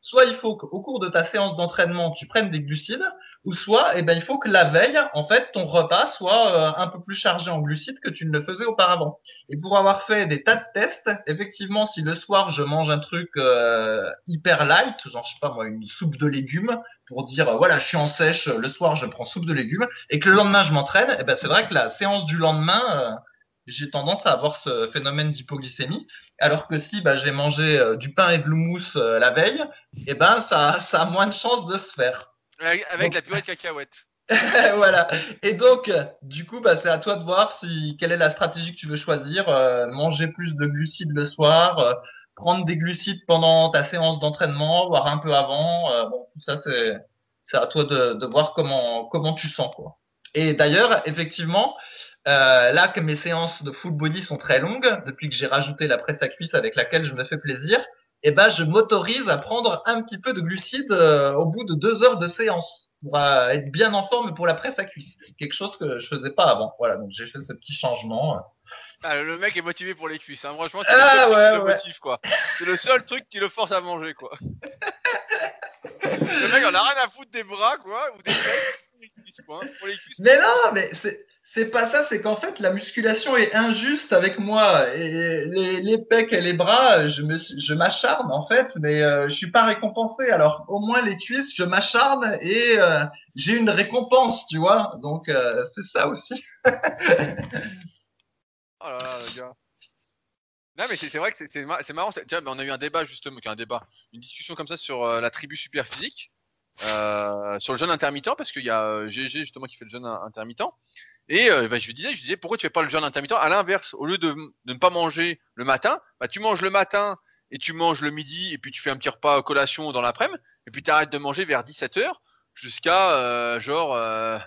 Soit il faut qu'au cours de ta séance d'entraînement, tu prennes des glucides, ou soit eh ben, il faut que la veille, en fait, ton repas soit euh, un peu plus chargé en glucides que tu ne le faisais auparavant. Et pour avoir fait des tas de tests, effectivement, si le soir je mange un truc euh, hyper light, genre je sais pas moi, une soupe de légumes, pour dire euh, voilà, je suis en sèche, le soir je prends soupe de légumes, et que le lendemain je m'entraîne, eh ben, c'est vrai que la séance du lendemain, euh, j'ai tendance à avoir ce phénomène d'hypoglycémie. Alors que si bah, j'ai mangé euh, du pain et de l'houmous euh, la veille, eh ben ça, ça a moins de chances de se faire. Avec, avec la purée de cacahuètes. [LAUGHS] voilà. Et donc, du coup, bah, c'est à toi de voir si quelle est la stratégie que tu veux choisir. Euh, manger plus de glucides le soir, euh, prendre des glucides pendant ta séance d'entraînement, voire un peu avant. Bon, tout ça, c'est c'est à toi de, de voir comment comment tu sens quoi. Et d'ailleurs, effectivement, euh, là que mes séances de full body sont très longues, depuis que j'ai rajouté la presse à cuisse avec laquelle je me fais plaisir, eh ben je m'autorise à prendre un petit peu de glucides euh, au bout de deux heures de séance pour euh, être bien en forme pour la presse à cuisse. Quelque chose que je faisais pas avant. Voilà, donc j'ai fait ce petit changement. Ah, le mec est motivé pour les cuisses. Hein. Franchement, c'est Ah, le seul truc ouais, qui le motive, quoi. C'est le seul truc qui le force à manger, quoi. Le mec, on a rien à foutre des bras, quoi, ou des pecs, ou des cuisses, quoi. hein. Pour les cuisses, Mais non, mais c'est c'est pas ça, c'est qu'en fait la musculation est injuste avec moi et les, pecs et les bras, je m'acharne en fait, mais euh, je suis pas récompensé. Alors au moins les cuisses, je m'acharne et euh, j'ai une récompense, tu vois. Donc euh, c'est ça aussi. Oh là là, le gars. Non, mais c'est vrai que c'est- c'est ma- c'est marrant. Tiens, on a eu un débat justement, un débat, une discussion comme ça sur euh, la tribu super physique, sur le jeûne intermittent, parce qu'il y a GG justement qui fait le jeûne in- intermittent. Et euh, bah, je lui disais, je disais, pourquoi tu fais pas le jeûne intermittent? À l'inverse, au lieu de, ne pas manger le matin, bah, tu manges le matin et tu manges le midi, et puis tu fais un petit repas collation dans l'après-midi, et puis tu arrêtes de manger vers 17h jusqu'à euh, genre, euh,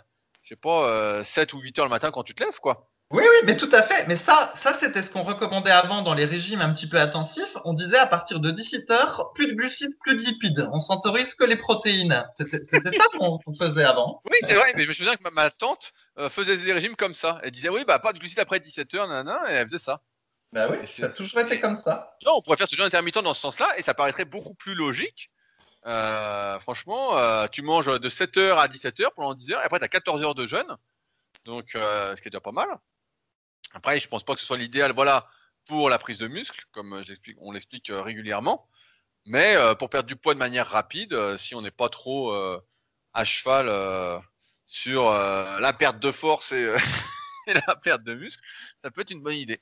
je sais pas, euh, 7 ou 8h le matin quand tu te lèves, quoi. Oui, oui, mais tout à fait. Mais ça, ça c'était ce qu'on recommandait avant dans les régimes un petit peu intensifs. On disait à partir de 17 heures, plus de glucides, plus de lipides. On s'autorise que les protéines. C'était ça qu'on faisait avant. Oui, c'est vrai, mais je me souviens que ma, ma tante euh, faisait des régimes comme ça. Elle disait, oui, bah, pas de glucides après 17h, nanana, et elle faisait ça. Bah oui, ça a toujours été comme ça. Non, on pourrait faire ce jeûne intermittent dans ce sens-là, et ça paraîtrait beaucoup plus logique. Euh, franchement, euh, tu manges de 7h à 17h pendant 10h, et après, tu as 14 heures de jeûne. Donc, euh, ce qui est déjà pas mal. Après, je pense pas que ce soit l'idéal, voilà, pour la prise de muscle, comme euh, on l'explique euh, régulièrement. Mais euh, pour perdre du poids de manière rapide, si on n'est pas trop à cheval sur la perte de force [LAUGHS] et la perte de muscle, ça peut être une bonne idée.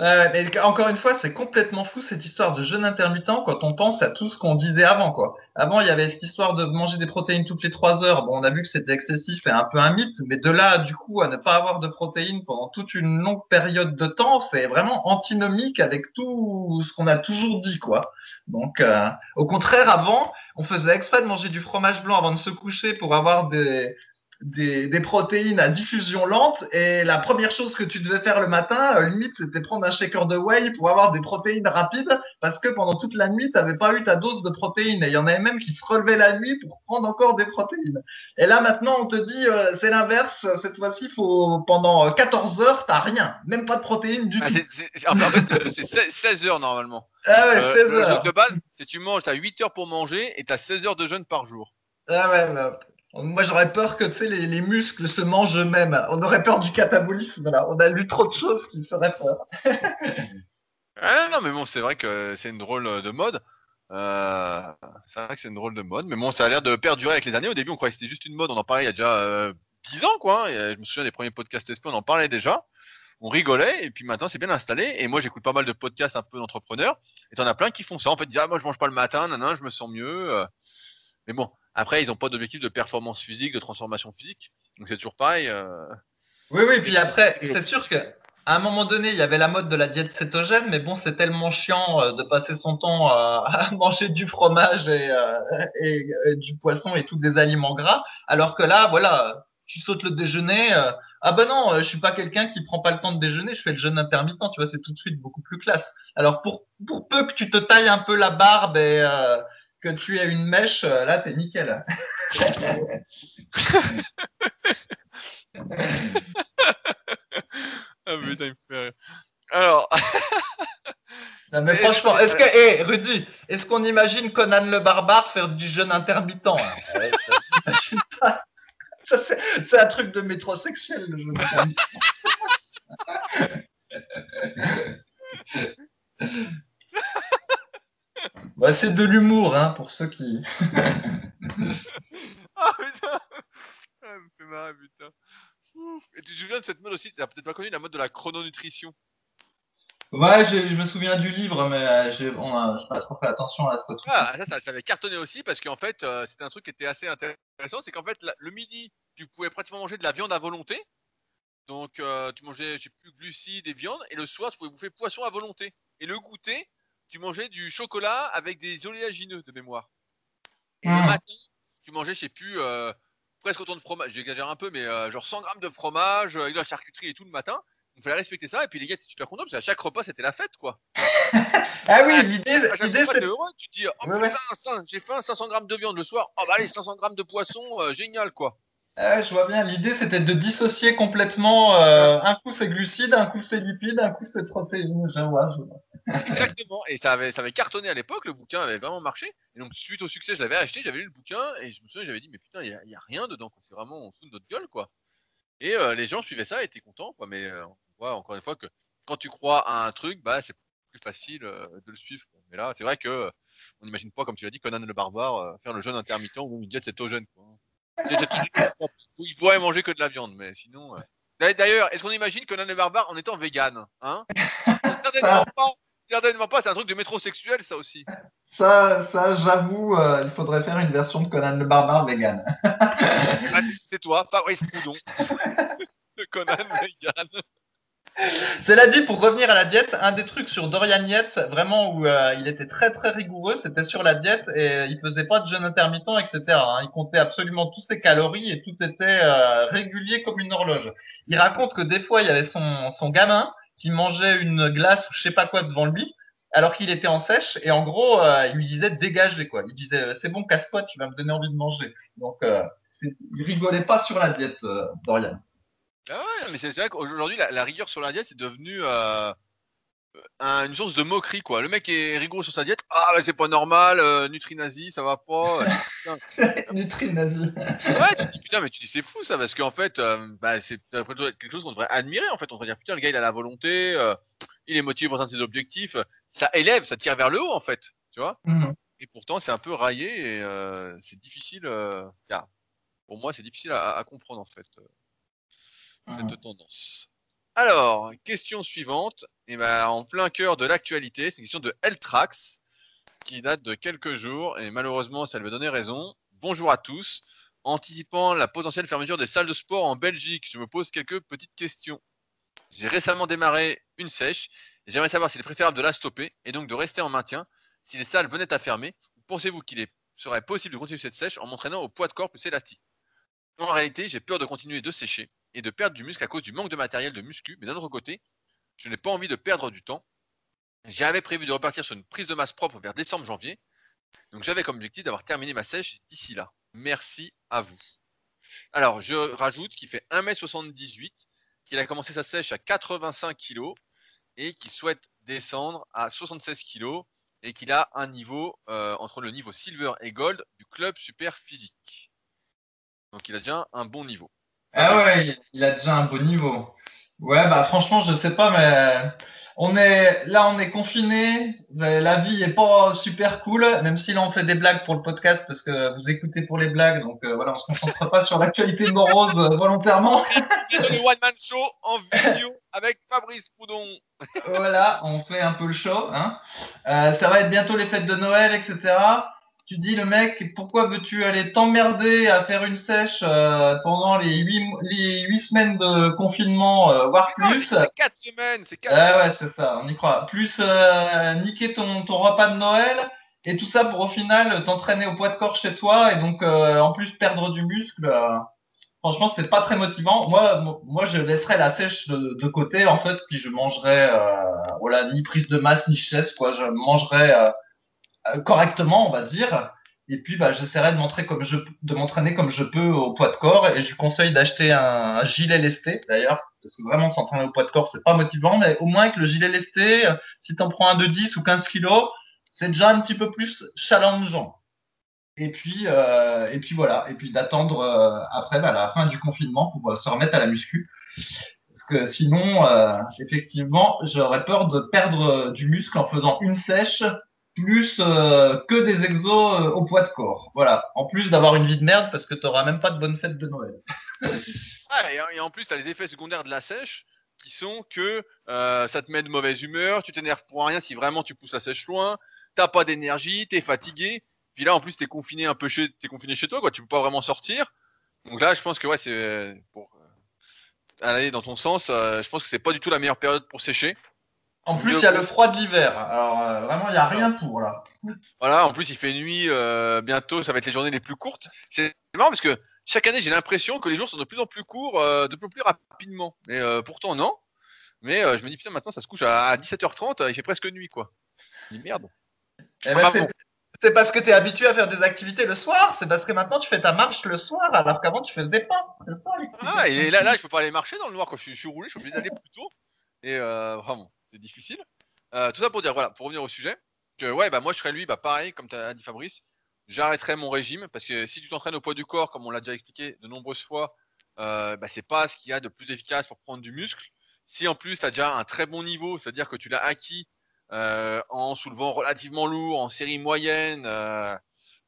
Euh, encore une fois, c'est complètement fou cette histoire de jeûne intermittent quand on pense à tout ce qu'on disait avant, quoi. Avant, il y avait cette histoire de manger des protéines toutes les trois heures. Bon, on a vu que c'était excessif et un peu un mythe, mais de là, du coup, à ne pas avoir de protéines pendant toute une longue période de temps, c'est vraiment antinomique avec tout ce qu'on a toujours dit, quoi. Donc, euh, au contraire, avant, on faisait exprès de manger du fromage blanc avant de se coucher pour avoir des, des, des protéines à diffusion lente et la première chose que tu devais faire le matin, euh, limite, c'était prendre un shaker de whey pour avoir des protéines rapides parce que pendant toute la nuit, tu n'avais pas eu ta dose de protéines et il y en avait même qui se relevaient la nuit pour prendre encore des protéines. Et là maintenant, on te dit euh, c'est l'inverse, cette fois-ci, faut pendant euh, 14 heures, t'as rien, même pas de protéines du Ah, tout. en fait, c'est- c'est 16 16 heures normalement. Ah ouais, Euh, 16 le heures. truc de base, c'est tu manges, tu as 8 heures pour manger et tu as 16 heures de jeûne par jour. Ah ouais, bah, moi j'aurais peur que les, les muscles se mangent eux-mêmes. On aurait peur du catabolisme là. On a lu trop de choses qui feraient peur. [LAUGHS] Ah, non, mais bon, c'est vrai que c'est une drôle de mode. Euh, c'est vrai que c'est une drôle de mode, mais bon, ça a l'air de perdurer avec les années. Au début, on croyait que c'était juste une mode. On en parlait il y a déjà euh, 10 ans, quoi. hein. Euh, je me souviens des premiers podcasts SP, on en parlait déjà. On rigolait, et puis maintenant, c'est bien installé. Et moi, j'écoute pas mal de podcasts un peu d'entrepreneurs. Et t'en as plein qui font ça. En fait, ils ah, moi, je mange pas le matin, nan, je me sens mieux. euh. Mais bon, après, ils ont pas d'objectif de performance physique, de transformation physique. Donc, c'est toujours pareil. euh. Oui, oui, puis après, c'est sûr que à un moment donné, il y avait la mode de la diète cétogène, mais bon, c'est tellement chiant euh, de passer son temps à, [LAUGHS] à manger du fromage et, euh, et, et du poisson et tous des aliments gras, alors que là, voilà, tu sautes le déjeuner. euh, ah ben non, euh, je suis pas quelqu'un qui prend pas le temps de déjeuner, je fais le jeûne intermittent, tu vois, c'est tout de suite beaucoup plus classe. Alors pour pour peu que tu te tailles un peu la barbe et euh, que tu aies une mèche, euh, là t'es nickel. Ah, putain, il me fait rire. Alors, [LAUGHS] Non, mais Mais franchement, est-ce que, hé, Rudy, est-ce qu'on imagine Conan le barbare faire du jeûne intermittent hein? Ouais, ça, [LAUGHS] pas. Ça, c'est un truc de métrosexuel, le jeûne intermittent. [LAUGHS] Bah, c'est de l'humour, hein, pour ceux qui. [LAUGHS] Ah putain Ah, elle me fait marrer, putain. Et tu te souviens de cette mode aussi, tu peut-être pas connu la mode de la chrononutrition. Ouais, je, je me souviens du livre, mais euh, a, j'ai pas trop fait attention à ce truc. Ah, ça, ça, ça avait cartonné aussi parce qu'en fait, euh, c'était un truc qui était assez intéressant, c'est qu'en fait, la- le midi, tu pouvais pratiquement manger de la viande à volonté. Donc, euh, tu mangeais, je sais plus, glucides et viande, et le soir, tu pouvais bouffer poisson à volonté. Et le goûter, tu mangeais du chocolat avec des oléagineux de mémoire. Et le Mm. matin, tu mangeais, je sais plus, euh, presque autant de fromage, j'exagère un peu, mais euh, genre 100 grammes de fromage, euh, avec de la charcuterie et tout le matin. Il fallait respecter ça, et puis les gars étaient super contents, parce qu'à chaque repas, c'était la fête, quoi. [LAUGHS] Ah oui, Ah, l'idée, c'est tu te dis, oh Ouais, putain, j'ai faim, 500 grammes de viande le soir. Oh bah allez, 500 grammes de poisson, euh, génial quoi. Ah, je vois bien. L'idée, c'était de dissocier complètement. euh, un coup, c'est glucides, un coup, c'est lipides, un coup, c'est protéines. Je vois, je vois. Exactement. Et ça avait, ça avait cartonné à l'époque, le bouquin avait vraiment marché. Et donc, suite au succès, je l'avais acheté, j'avais lu le bouquin et je me souviens, j'avais dit, mais putain, il n'y a, rien dedans. C'est vraiment, on fout de notre gueule, quoi. Et euh, les gens suivaient ça et étaient contents, quoi. Mais euh, on voit encore une fois que quand tu crois à un truc, bah, c'est plus facile euh, de le suivre. Mais là, c'est vrai que on n'imagine pas, comme tu l'as dit, Conan le barbare faire le jeûne intermittent ou une diète cétogène, quoi. Il pourrait manger que de la viande, mais sinon. D'ailleurs, est-ce qu'on imagine Conan le barbare en étant vegan hein? [LAUGHS] Certainement pas. Certainement pas, c'est un truc de métrosexuel, ça aussi. Ça, ça j'avoue, euh, il faudrait faire une version de Conan le Barbare vegan. [LAUGHS] ah, c'est toi, Fabrice Proudhon. [LAUGHS] Conan vegan. Cela dit, pour revenir à la diète, un des trucs sur Dorian Yates, vraiment où euh, il était très très rigoureux, c'était sur la diète et il faisait pas de jeûne intermittent, etc. Hein. Il comptait absolument toutes ses calories et tout était euh, régulier comme une horloge. Il raconte que des fois, il y avait son, son gamin qui mangeait une glace ou je sais pas quoi devant lui, alors qu'il était en sèche, et en gros, euh, il lui disait dégagez quoi. Il disait euh, c'est bon, casse-toi, tu vas me donner envie de manger. Donc, euh, il rigolait pas sur la diète, Dorian. Ah mais c'est vrai qu'aujourd'hui, la, rigueur sur la diète, c'est devenu une source de moquerie, quoi. Le mec est rigoureux sur sa diète. Ah, bah, c'est pas normal, euh, Nutrinazi, ça va pas. [LAUGHS] [LAUGHS] Nutrinazi. ouais, tu te dis putain, mais tu dis c'est fou ça, parce qu'en fait, euh, bah, c'est quelque chose qu'on devrait admirer, en fait. On devrait dire putain, le gars, il a la volonté, euh, il est motivé pour atteindre ses objectifs. Ça élève, ça tire vers le haut, en fait. Tu vois mhm. Et pourtant, c'est un peu raillé et euh, c'est difficile. pour moi, c'est difficile à, comprendre, en fait, cette mhm. tendance. Alors, question suivante, et ben, en plein cœur de l'actualité, c'est une question de Eltrax, qui date de quelques jours, et malheureusement, ça lui a donné raison. Bonjour à tous. Anticipant la potentielle fermeture des salles de sport en Belgique, je me pose quelques petites questions. J'ai récemment démarré une sèche, et j'aimerais savoir s'il est préférable de la stopper, et donc de rester en maintien, si les salles venaient à fermer. Pensez-vous qu'il serait possible de continuer cette sèche en m'entraînant au poids de corps plus élastique? En réalité, j'ai peur de continuer de sécher et de perdre du muscle à cause du manque de matériel de muscu. Mais d'un autre côté, je n'ai pas envie de perdre du temps. J'avais prévu de repartir sur une prise de masse propre vers décembre-janvier. Donc j'avais comme objectif d'avoir terminé ma sèche d'ici là. Merci à vous. Alors je rajoute qu'il fait 1m78, qu'il a commencé sa sèche à 85 kg et qu'il souhaite descendre à 76 kg et qu'il a un niveau euh, entre le niveau silver et gold du club super physique. Donc il a déjà un bon niveau. Ah ouais, il a déjà un beau niveau. Ouais, bah franchement, je sais pas, mais on est là, on est confiné. La vie est pas super cool, même si là on fait des blagues pour le podcast parce que vous écoutez pour les blagues, donc euh, voilà, on se concentre pas sur l'actualité de Morose euh, volontairement. [LAUGHS] le one man show en vidéo avec Fabrice Poudon. voilà, on fait un peu le show. Hein. Euh, ça va être bientôt les fêtes de Noël, etc tu dis le mec, pourquoi veux-tu aller t'emmerder à faire une sèche euh, pendant les huit, les huit semaines de confinement, euh, voire ah, plus? C'est quatre semaines, c'est quatre. ouais, c'est ça, on y croit. Plus euh, niquer ton, ton repas de Noël et tout ça pour au final t'entraîner au poids de corps chez toi et donc en plus perdre du muscle. franchement, c'est pas très motivant. Moi, moi, je laisserais la sèche de, de côté en fait, puis je mangerais, voilà, ni prise de masse ni chaise, quoi. Je mangerais euh, correctement, on va dire. Et puis, bah, j'essaierai de montrer comme je, de m'entraîner comme je peux au poids de corps. Et je conseille d'acheter un, gilet lesté, d'ailleurs. Parce que vraiment, s'entraîner au poids de corps, c'est pas motivant. Mais au moins, avec le gilet lesté, euh, si t'en prends un de 10 ou 15 kilos, c'est déjà un petit peu plus challengeant. Et puis, euh, et puis voilà. Et puis d'attendre après bah, la fin du confinement pour se remettre à la muscu. Parce que sinon, effectivement, j'aurais peur de perdre du muscle en faisant une sèche plus euh, que des exos euh, au poids de corps. Voilà. En plus d'avoir une vie de merde parce que tu n'auras même pas de bonne fête de Noël. [LAUGHS] et, en plus, tu as les effets secondaires de la sèche qui sont que euh, ça te met de mauvaise humeur, tu t'énerves pour rien si vraiment tu pousses la sèche loin, t'as pas d'énergie, tu es fatigué. Puis là, en plus, tu es confiné un peu chez, confiné chez toi, quoi. Tu peux pas vraiment sortir. Donc là, je pense que ouais, c'est pour aller dans ton sens. je pense que c'est pas du tout la meilleure période pour sécher. En plus, il y a le froid de l'hiver. Alors, euh, vraiment, il n'y a rien pour là. Voilà, en plus, il fait nuit euh, bientôt. Ça va être les journées les plus courtes. C'est marrant parce que chaque année, j'ai l'impression que les jours sont de plus en plus courts, euh, de plus en plus rapidement. Mais pourtant, non. Mais je me dis, putain, maintenant, ça se couche à, 17h30. il fait presque nuit, quoi. Je dis, merde. Eh ben, c'est parce que tu es habitué à faire des activités le soir. C'est parce que maintenant, tu fais ta marche le soir, alors qu'avant, tu faisais pas. C'est ça, Ah, et là, là, je peux pas aller marcher dans le noir quand je suis, je suis roulé. Je suis obligé d'aller plus tôt. Et vraiment c'est difficile. Euh, tout ça pour dire, voilà, pour revenir au sujet, que ouais, bah moi je serais lui, bah pareil, comme tu as dit Fabrice, j'arrêterais mon régime parce que si tu t'entraînes au poids du corps, comme on l'a déjà expliqué de nombreuses fois, euh, bah, c'est pas ce qu'il y a de plus efficace pour prendre du muscle. Si en plus tu as déjà un très bon niveau, c'est-à-dire que tu l'as acquis euh, en soulevant relativement lourd, en série moyenne, euh,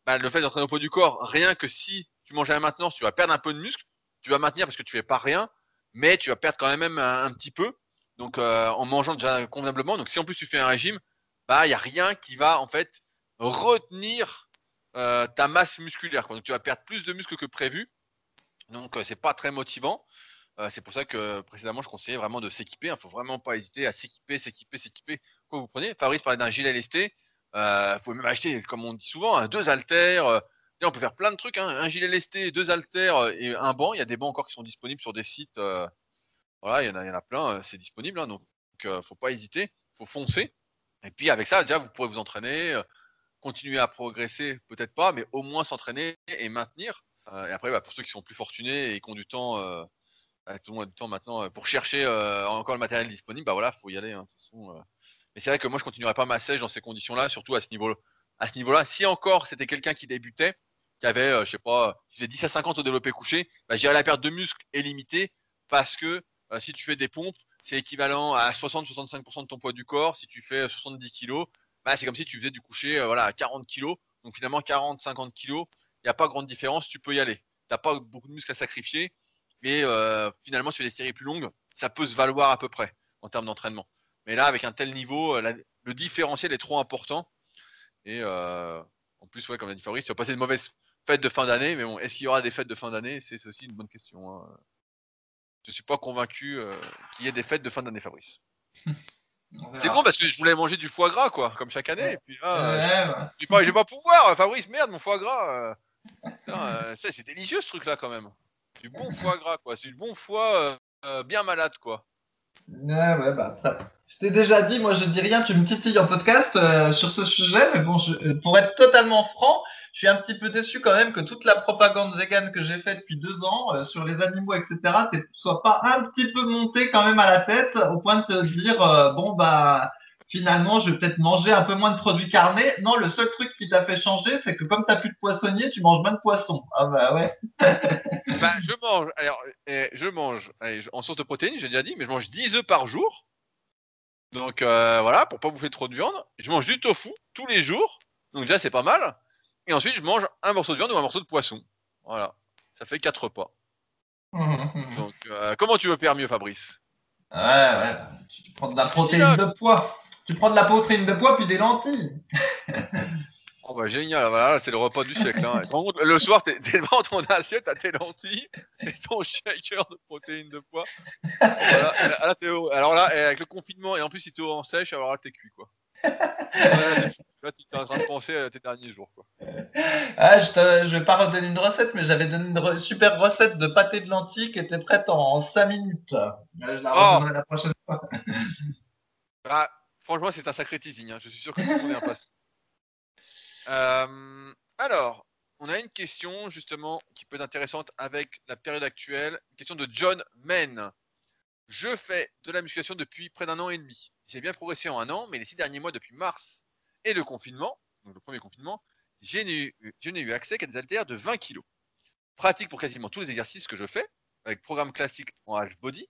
bah, le fait d'entraîner au poids du corps, rien que si tu manges à maintenance, tu vas perdre un peu de muscle, tu vas maintenir parce que tu fais pas rien, mais tu vas perdre quand même un, petit peu. Donc en mangeant déjà convenablement. Donc si en plus tu fais un régime, bah il y a rien qui va en fait retenir euh, ta masse musculaire. Donc tu vas perdre plus de muscles que prévu. Donc euh, c'est pas très motivant. Euh, c'est pour ça que précédemment je conseillais vraiment de s'équiper. Il ne faut vraiment pas hésiter à s'équiper, s'équiper, s'équiper. Quoi vous prenez Fabrice parlait d'un gilet lesté. vous pouvez même acheter, comme on dit souvent, deux haltères. on peut faire plein de trucs. Hein. Un gilet lesté, deux haltères et un banc. Il y a des bancs encore qui sont disponibles sur des sites. Voilà, il y, en a, y en a plein. c'est disponible. Hein. donc, ne faut pas hésiter. faut foncer. Et puis avec ça, déjà, vous pourrez vous entraîner continuer à progresser, peut-être pas, mais au moins s'entraîner et maintenir. Euh, et après, bah, pour ceux qui sont plus fortunés et qui ont du temps, euh, bah, tout le monde a du temps maintenant euh, pour chercher encore le matériel disponible, bah voilà, faut y aller. Hein, mais c'est vrai que moi, je continuerai pas ma sèche dans ces conditions-là, surtout à ce niveau-là. À ce niveau-là, si encore c'était quelqu'un qui débutait, qui avait, je sais pas, qui faisait 10 à 50 au développé couché, bah, j'irais la perte de muscle est limitée parce que si tu fais des pompes, c'est équivalent à 60-65% de ton poids du corps. Si tu fais 70 kg, bah, c'est comme si tu faisais du coucher euh, voilà, à 40 kg. Donc finalement, 40-50 kg, il n'y a pas grande différence, tu peux y aller. Tu n'as pas beaucoup de muscles à sacrifier. Mais euh, finalement, fais des séries plus longues, ça peut se valoir à peu près en termes d'entraînement. Mais là, avec un tel niveau, euh, le différentiel est trop important. Et en plus, ouais, comme l'a dit Fabrice, tu vas passer de mauvaises fêtes de fin d'année. Mais bon, est-ce qu'il y aura des fêtes de fin d'année? C'est aussi une bonne question. Hein. Je ne suis pas convaincu qu'il y ait des fêtes de fin d'année, Fabrice. [LAUGHS] C'est con parce que je voulais manger du foie gras, quoi, comme chaque année. Et puis là, je, vais pas, pouvoir. Fabrice, merde, mon foie gras. Euh. [LAUGHS] Euh, c'est délicieux ce truc-là, quand même. Du bon foie gras, quoi. C'est du bon foie euh, bien malade, quoi. Ouais, ouais, bah, je t'ai déjà dit, moi je dis rien, tu me titilles en podcast sur ce sujet, mais bon, pour être totalement franc, je suis un petit peu déçu quand même que toute la propagande vegan que j'ai faite depuis deux ans euh, sur les animaux, etc., soit pas un petit peu montée quand même à la tête au point de te dire euh, bon bah finalement je vais peut-être manger un peu moins de produits carnés. Non, le seul truc qui t'a fait changer, c'est que comme tu n'as plus de poissonnier, tu manges moins de poissons. Ah bah ouais. [LAUGHS] bah, je mange, alors eh, je mange en source de protéines, j'ai déjà dit, mais je mange 10 œufs par jour. Donc euh, voilà, pour pas bouffer trop de viande. Je mange du tofu tous les jours. Donc déjà c'est pas mal. Et ensuite, je mange un morceau de viande ou un morceau de poisson. Voilà. Ça fait quatre repas. Donc, euh, comment tu veux faire mieux, Fabrice? Ouais, ouais. Tu prends de la protéine de poids. Tu prends de la protéine de poids puis des lentilles. [LAUGHS] oh bah génial, voilà, c'est le repas du siècle. Hein. le soir, t'es devant ton assiette, t'as tes lentilles et ton shaker de protéines de poids. Voilà. Alors là, avec le confinement et en plus, si t'es en sèche, alors là, t'es cuit, quoi là, [LAUGHS] tu es en train de penser à tes derniers jours. Quoi. Ah, je, ne vais pas redonner une recette, mais j'avais donné une super recette de pâté de lentilles qui était prête en, 5 minutes. Je la oh la prochaine fois. [LAUGHS] Ah, franchement, c'est un sacré teasing. Hein. Je suis sûr que tout le monde est. [LAUGHS] Euh, alors, on a une question justement qui peut être intéressante avec la période actuelle. Une question de John Men. Je fais de la musculation depuis près d'un an et demi. J'ai bien progressé en un an, mais les six derniers mois, depuis mars et le confinement, le premier confinement, je n'ai eu accès qu'à des haltères de 20 kg. Pratique pour quasiment tous les exercices que je fais, avec programme classique en half body,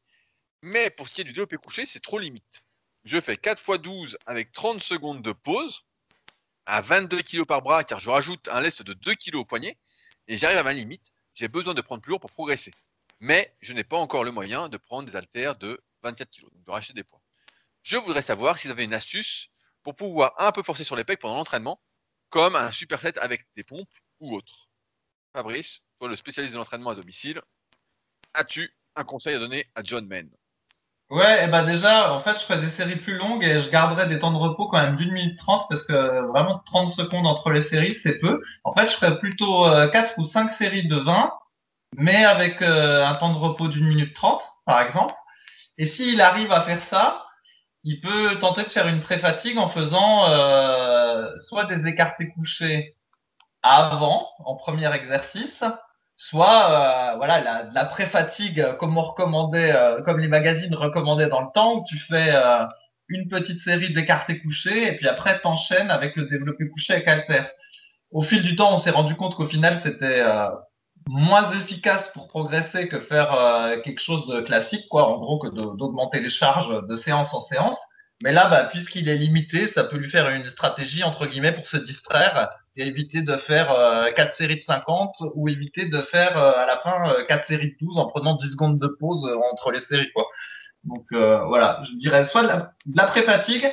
mais pour ce qui est du développé couché, c'est trop limite. Je fais 4 x 12 avec 30 secondes de pause, à 22 kg par bras, car je rajoute un lest de 2 kg au poignet, et j'arrive à ma limite. J'ai besoin de prendre plus lourd pour progresser mais je n'ai pas encore le moyen de prendre des haltères de 24 kg, donc de racheter des poids. Je voudrais savoir si vous avez une astuce pour pouvoir un peu forcer sur les pecs pendant l'entraînement, comme un superset avec des pompes ou autre. Fabrice, toi le spécialiste de l'entraînement à domicile, as-tu un conseil à donner à John Men Ouais, et bah déjà, en fait, je ferai des séries plus longues et je garderai des temps de repos quand même d'une minute trente parce que vraiment 30 secondes entre les séries, c'est peu. En fait, je ferai plutôt 4 euh, ou 5 séries de 20 mais avec euh, un temps de repos d'une minute trente, par exemple. Et s'il arrive à faire ça, il peut tenter de faire une pré-fatigue en faisant euh, soit des écartés couchés avant, en premier exercice, soit euh, voilà la, la pré-fatigue comme on recommandait, comme les magazines recommandaient dans le temps, où tu fais une petite série d'écartés couchés, et puis après, t'enchaînes avec le développé couché avec halter. Au fil du temps, on s'est rendu compte qu'au final, c'était euh, moins efficace pour progresser que faire euh, quelque chose de classique, quoi, en gros, que d'augmenter les charges de séance en séance. Mais là, bah, puisqu'il est limité, ça peut lui faire une stratégie, entre guillemets, pour se distraire et éviter de faire euh, 4 séries de 50 ou éviter de faire euh, à la fin euh, 4 séries de 12 en prenant 10 secondes de pause euh, entre les séries, quoi. Donc voilà, je dirais soit de la, pré-fatigue,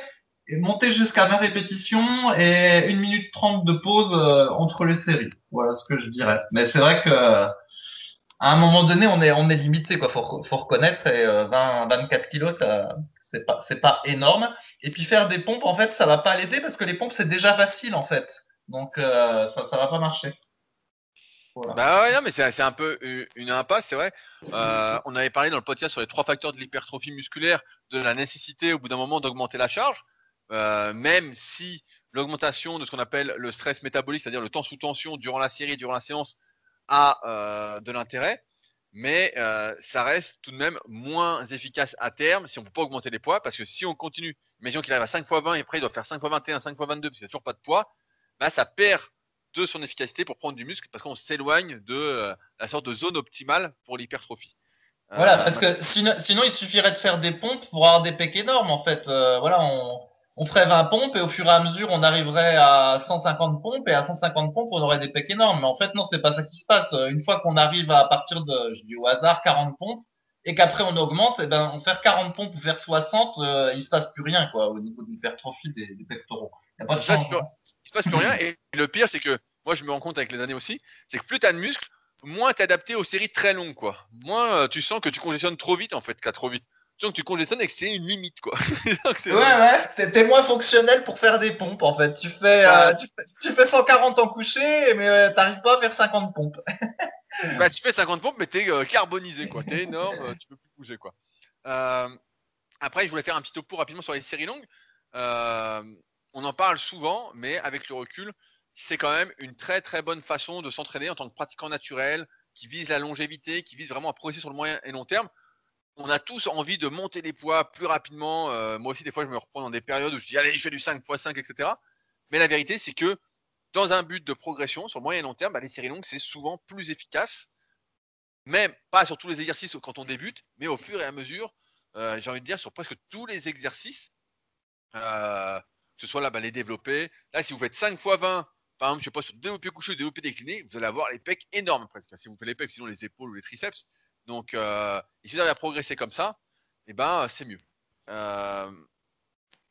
monter jusqu'à 20 répétitions et 1 minute 30 de pause entre les séries. Voilà ce que je dirais. Mais c'est vrai que à un moment donné, on est on est limité quoi, faut, faut reconnaître et 20 24 kilos ça c'est pas c'est pas énorme. Et puis faire des pompes en fait ça va pas l'aider parce que les pompes c'est déjà facile en fait. Donc euh, ça ça va pas marcher. Bah ouais non mais c'est un peu une impasse c'est vrai. Euh, on avait parlé dans le podcast sur les trois facteurs de l'hypertrophie musculaire de la nécessité au bout d'un moment d'augmenter la charge euh, même si l'augmentation de ce qu'on appelle le stress métabolique c'est-à-dire le temps sous tension durant la série durant la séance a de l'intérêt mais euh, ça reste tout de même moins efficace à terme si on ne peut pas augmenter les poids, parce que si on continue, imaginons qu'il arrive à 5 x 20 et après il doit faire 5 x 21, 5 x 22 parce qu'il n'y a toujours pas de poids, bah, ça perd de son efficacité pour prendre du muscle parce qu'on s'éloigne de euh, la sorte de zone optimale pour l'hypertrophie. Voilà, euh, parce que sinon, sinon, il suffirait de faire des pompes pour avoir des pecs énormes en fait. voilà, on, on ferait 20 pompes et au fur et à mesure, on arriverait à 150 pompes et à 150 pompes, on aurait des pecs énormes. Mais en fait, non, c'est pas ça qui se passe. Une fois qu'on arrive à partir de, je dis au hasard, 40 pompes et qu'après on augmente, et eh ben, on faire 40 pompes ou faire 60, euh, il se passe plus rien, quoi, au niveau de l'hypertrophie des, pectoraux. Il, ne se passe plus rien. Et le pire, c'est que, moi, je me rends compte avec les années aussi, c'est que plus tu as de muscles, moins tu es adapté aux séries très longues, quoi. Moins euh, tu sens que tu congestionnes trop vite, en fait, qu'à trop vite que tu congestionnes et que c'est une limite, quoi. [LAUGHS] ouais, ouais, t'es moins fonctionnel pour faire des pompes, en fait. Tu fais, euh, tu, fais 140 en coucher, mais euh, t'arrives pas à faire 50 pompes. [LAUGHS] bah, tu fais 50 pompes, mais t'es euh, carbonisé, quoi. T'es énorme, tu peux plus bouger, quoi. après, je voulais faire un petit topo rapidement sur les séries longues. on en parle souvent, mais avec le recul, c'est quand même une très très bonne façon de s'entraîner en tant que pratiquant naturel, qui vise la longévité, qui vise vraiment à progresser sur le moyen et long terme on a tous envie de monter les poids plus rapidement. Euh, moi aussi, des fois, je me reprends dans des périodes où je dis, allez, je fais du 5 x 5, etc. Mais la vérité, c'est que dans un but de progression, sur moyen et long terme, bah, les séries longues, c'est souvent plus efficace. Même pas sur tous les exercices quand on débute, mais au fur et à mesure, euh, j'ai envie de dire, sur presque tous les exercices, euh, que ce soit là, bah, les développer. Là, si vous faites 5 x 20, par exemple, je sais pas, sur développé couché ou développé décliné, vous allez avoir les pecs énormes presque. Si vous faites les pecs, sinon les épaules ou les triceps, donc, euh, si vous arrivez à progresser comme ça, eh ben, c'est mieux. Euh,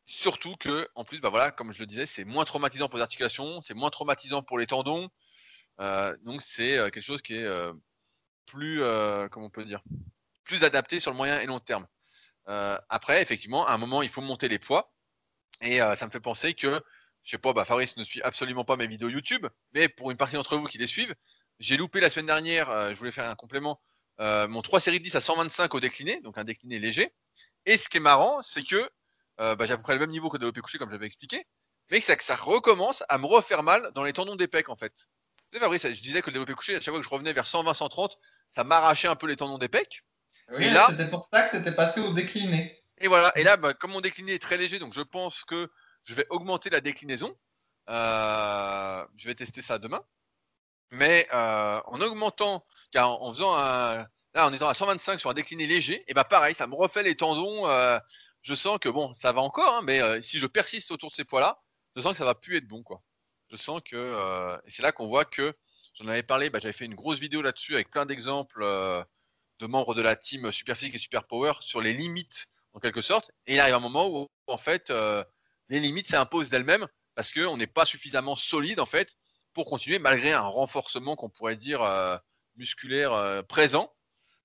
surtout que, en plus, bah voilà, comme je le disais, c'est moins traumatisant pour les articulations, c'est moins traumatisant pour les tendons. Euh, donc, c'est quelque chose qui est plus, comment on peut dire, plus adapté sur le moyen et long terme. après, effectivement, à un moment, il faut monter les poids. Et ça me fait penser que, je sais pas, bah, Fabrice ne suit absolument pas mes vidéos YouTube, mais pour une partie d'entre vous qui les suivent, j'ai loupé la semaine dernière, je voulais faire un complément euh, mon 3 séries de 10 à 125 au décliné, donc un décliné léger. Et ce qui est marrant, c'est que euh, bah, j'ai à peu près le même niveau que développé couché, comme j'avais expliqué, mais c'est que ça recommence à me refaire mal dans les tendons des pecs, en fait. Tu je disais que le développé couché, à chaque fois que je revenais vers 120-130, ça m'arrachait un peu les tendons des pecs. Oui, et là, c'était pour ça que c'était passé au décliné. Et voilà, et là, bah, comme mon décliné est très léger, donc je pense que je vais augmenter la déclinaison. Euh, je vais tester ça demain. Mais euh, en augmentant, car en, faisant un, là en étant à 125 sur un décliné léger, et bah pareil, ça me refait les tendons. Euh, je sens que bon, ça va encore, hein, mais euh, si je persiste autour de ces poids-là, je sens que ça va plus être bon quoi. Je sens que c'est là qu'on voit que j'en avais parlé, bah, j'avais fait une grosse vidéo là-dessus avec plein d'exemples de membres de la team Superphysique et Superpower sur les limites en quelque sorte. Et il arrive un moment où en fait les limites s'imposent d'elles-mêmes parce qu'on n'est pas suffisamment solide en fait pour continuer malgré un renforcement qu'on pourrait dire euh, musculaire euh, présent.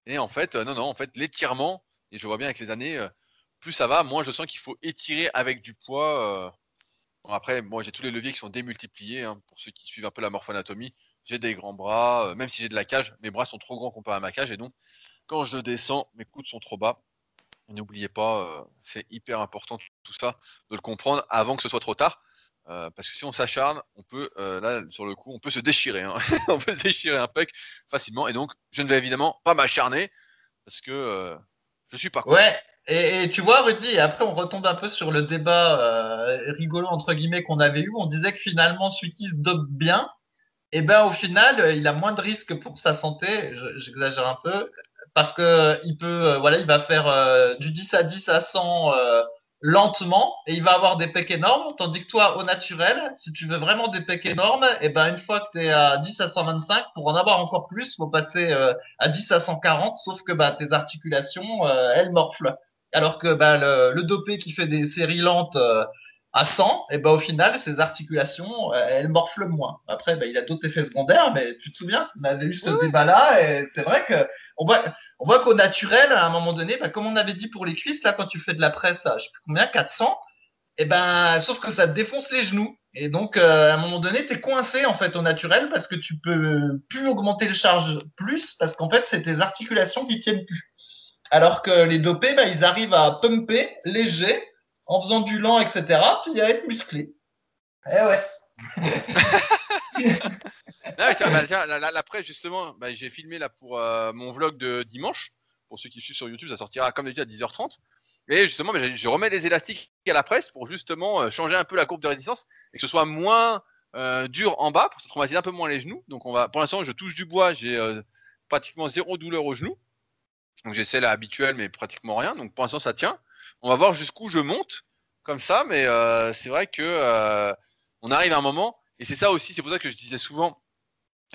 Et en fait, euh, non, non, en fait, l'étirement, et je vois bien avec les années, plus ça va, moins je sens qu'il faut étirer avec du poids. après, moi, j'ai tous les leviers qui sont démultipliés. Hein, pour ceux qui suivent un peu la morphoanatomie, j'ai des grands bras, même si j'ai de la cage, mes bras sont trop grands comparé à ma cage, et donc quand je descends, mes coudes sont trop bas. N'oubliez pas, c'est hyper important tout ça, de le comprendre avant que ce soit trop tard. Euh, parce que si on s'acharne, on peut, euh, là, sur le coup, on peut se déchirer. Hein. [LAUGHS] on peut se déchirer un pec facilement. Et donc, je ne vais évidemment pas m'acharner parce que euh, je suis pas. Ouais. Et, tu vois, Rudy, après on retombe un peu sur le débat euh, rigolo entre guillemets qu'on avait eu. On disait que finalement, celui qui se dope bien, et eh ben au final, il a moins de risques pour sa santé. J'exagère un peu parce que il peut, voilà, il va faire du 10 à 10 à 100 lentement et il va avoir des pecs énormes, tandis que toi, au naturel, si tu veux vraiment des pecs énormes, et eh ben une fois que tu es à 10 à 125, pour en avoir encore plus, faut passer euh, à 10 à 140, sauf que bah, tes articulations, euh, elles morflent. Alors que bah, le, le, dopé qui fait des séries lentes euh, à 100, et ben au final, ses articulations, elles morflent moins. Après, bah, il a d'autres effets secondaires, mais tu te souviens, on avait eu ce débat-là, et c'est vrai que on voit, on voit qu'au naturel, à un moment donné, bah, comme on avait dit pour les cuisses, là, quand tu fais de la presse, je sais plus combien, 400, et ben, sauf que ça te défonce les genoux. Et donc, euh, à un moment donné, tu es coincé en fait au naturel parce que tu peux plus augmenter le charge plus parce qu'en fait, c'est tes articulations qui tiennent plus. Alors que les dopés, bah, ils arrivent à pumper léger en faisant du lent, etc. Puis à être musclé. Eh ouais. [LAUGHS] Après, justement, bah, j'ai filmé là pour euh, mon vlog de dimanche. Pour ceux qui suivent sur YouTube, ça sortira comme d'habitude à 10h30. Et justement, bah, je remets les élastiques à la presse pour justement euh, changer un peu la courbe de résistance et que ce soit moins euh, dur en bas pour se traumatiser un peu moins les genoux. Donc, on va, pour l'instant, je touche du bois, j'ai pratiquement zéro douleur aux genoux. Donc, j'ai celle habituelle, mais pratiquement rien. Donc, pour l'instant, ça tient. On va voir jusqu'où je monte comme ça, mais c'est vrai que on arrive à un moment, et c'est ça aussi, c'est pour ça que je disais souvent,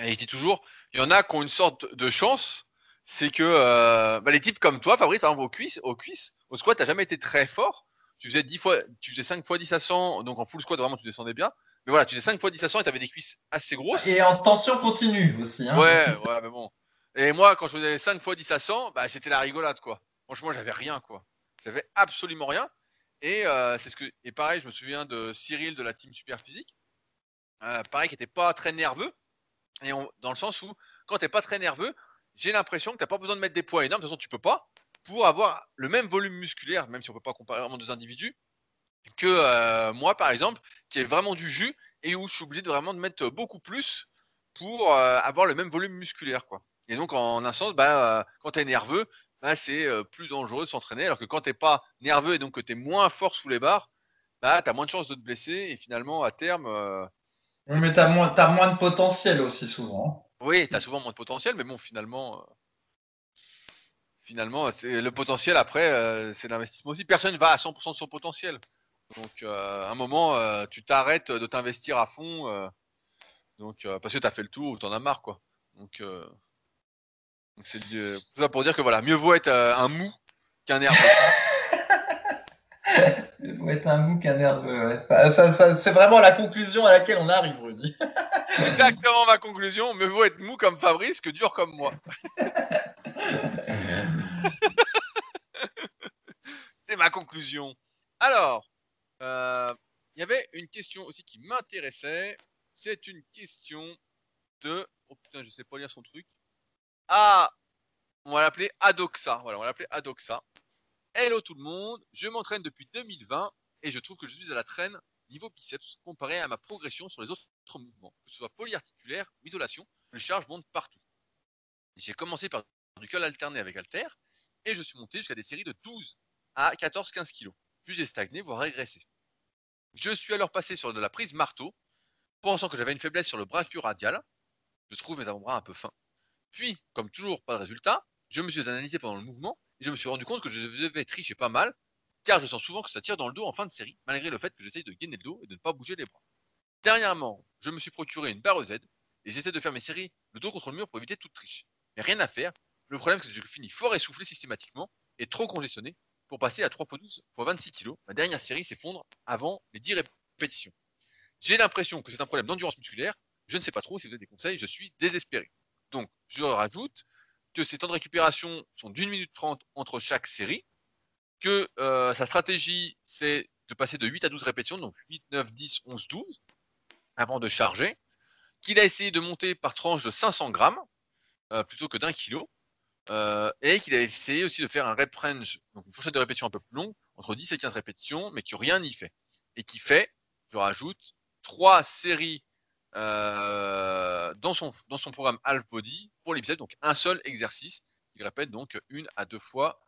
et je dis toujours, il y en a qui ont une sorte de chance, c'est que euh, bah, les types comme toi, Fabrice, par exemple, aux cuisses, aux cuisses, au squat, t'as jamais été très fort. Tu faisais 10 fois, tu faisais 5 fois 10 à 100, donc en full squat, vraiment, tu descendais bien. Mais voilà, tu faisais 5 fois 10 à 100 et t'avais des cuisses assez grosses. Et en tension continue aussi. Hein. Ouais, ouais, mais bon. Et moi, quand je faisais 5 fois 10 à 100, bah, c'était la rigolade, quoi. Franchement, j'avais rien, quoi. J'avais absolument rien. Et euh, c'est ce que, et pareil, je me souviens de Cyril de la team Super Physique. Euh, pareil, qui était pas très nerveux. Et dans le sens où, quand t'es pas très nerveux, j'ai l'impression que t'as pas besoin de mettre des poids énormes. De toute façon, tu peux pas. Pour avoir le même volume musculaire, même si on peut pas comparer vraiment deux individus, que euh, moi, par exemple, qui est vraiment du jus et où je suis obligé de vraiment de mettre beaucoup plus pour avoir le même volume musculaire, quoi. Et donc, en un sens, bah, quand tu es nerveux, bah, c'est plus dangereux de s'entraîner, alors que quand t'es pas nerveux et donc que tu es moins fort sous les barres, bah, tu as moins de chances de te blesser et finalement, à terme, mais tu as, moins, moins de potentiel aussi souvent. Oui, tu as souvent moins de potentiel, mais bon, finalement, euh, finalement le potentiel après, euh, c'est l'investissement aussi. Personne ne va à 100% de son potentiel. Donc, euh, à un moment, tu t'arrêtes de t'investir à fond. donc, parce que tu as fait le tour ou tu en as marre, quoi. Donc, c'est tout ça pour dire que voilà, mieux vaut être un mou qu'un nerveux. [LAUGHS] faut être un mou qu'un nerveux. c'est vraiment la conclusion à laquelle on arrive, Rudy. [LAUGHS] Exactement ma conclusion. Me vaut être mou comme Fabrice que dur comme moi. [LAUGHS] c'est ma conclusion. Alors, euh, il y avait une question aussi qui m'intéressait. C'est une question de. Oh putain, je sais pas lire son truc. Ah, on va l'appeler Adoxa. Voilà, on va l'appeler Adoxa. Hello tout le monde, je m'entraîne depuis 2020 et je trouve que je suis à la traîne niveau biceps comparé à ma progression sur les autres mouvements, que ce soit polyarticulaire ou isolation, les charges montent partout. J'ai commencé par du curl alterné avec halter et je suis monté jusqu'à des séries de 12 à 14-15 kg. Puis j'ai stagné, voire régressé. Je suis alors passé sur de la prise marteau, pensant que j'avais une faiblesse sur le bras radial. Je trouve mes avant-bras un peu fins. Puis, comme toujours, pas de résultat, je me suis analysé pendant le mouvement et je me suis rendu compte que je devais tricher pas mal, car je sens souvent que ça tire dans le dos en fin de série, malgré le fait que j'essaye de gainer le dos et de ne pas bouger les bras. Dernièrement, je me suis procuré une barre Z, et j'essaie de faire mes séries le dos contre le mur pour éviter toute triche. Mais rien à faire, le problème c'est que je finis fort essoufflé systématiquement, et trop congestionné, pour passer à 3 x 12 x 26 kg. Ma dernière série s'effondre avant les 10 répétitions. J'ai l'impression que c'est un problème d'endurance musculaire, je ne sais pas trop si vous avez des conseils, je suis désespéré. Je rajoute, que ses temps de récupération sont d'une minute trente entre chaque série, que euh, sa stratégie, c'est de passer de 8 à 12 répétitions, donc 8, 9, 10, 11, 12, avant de charger, qu'il a essayé de monter par tranche de 500 grammes, euh, plutôt que d'un kilo, euh, et qu'il a essayé aussi de faire un rep range, donc une fourchette de répétition un peu plus longue, entre 10 et 15 répétitions, mais que rien n'y fait. Et qui fait, je rajoute, trois séries euh, dans, son, programme Half Body pour les biceps, donc un seul exercice. Il répète donc une à deux fois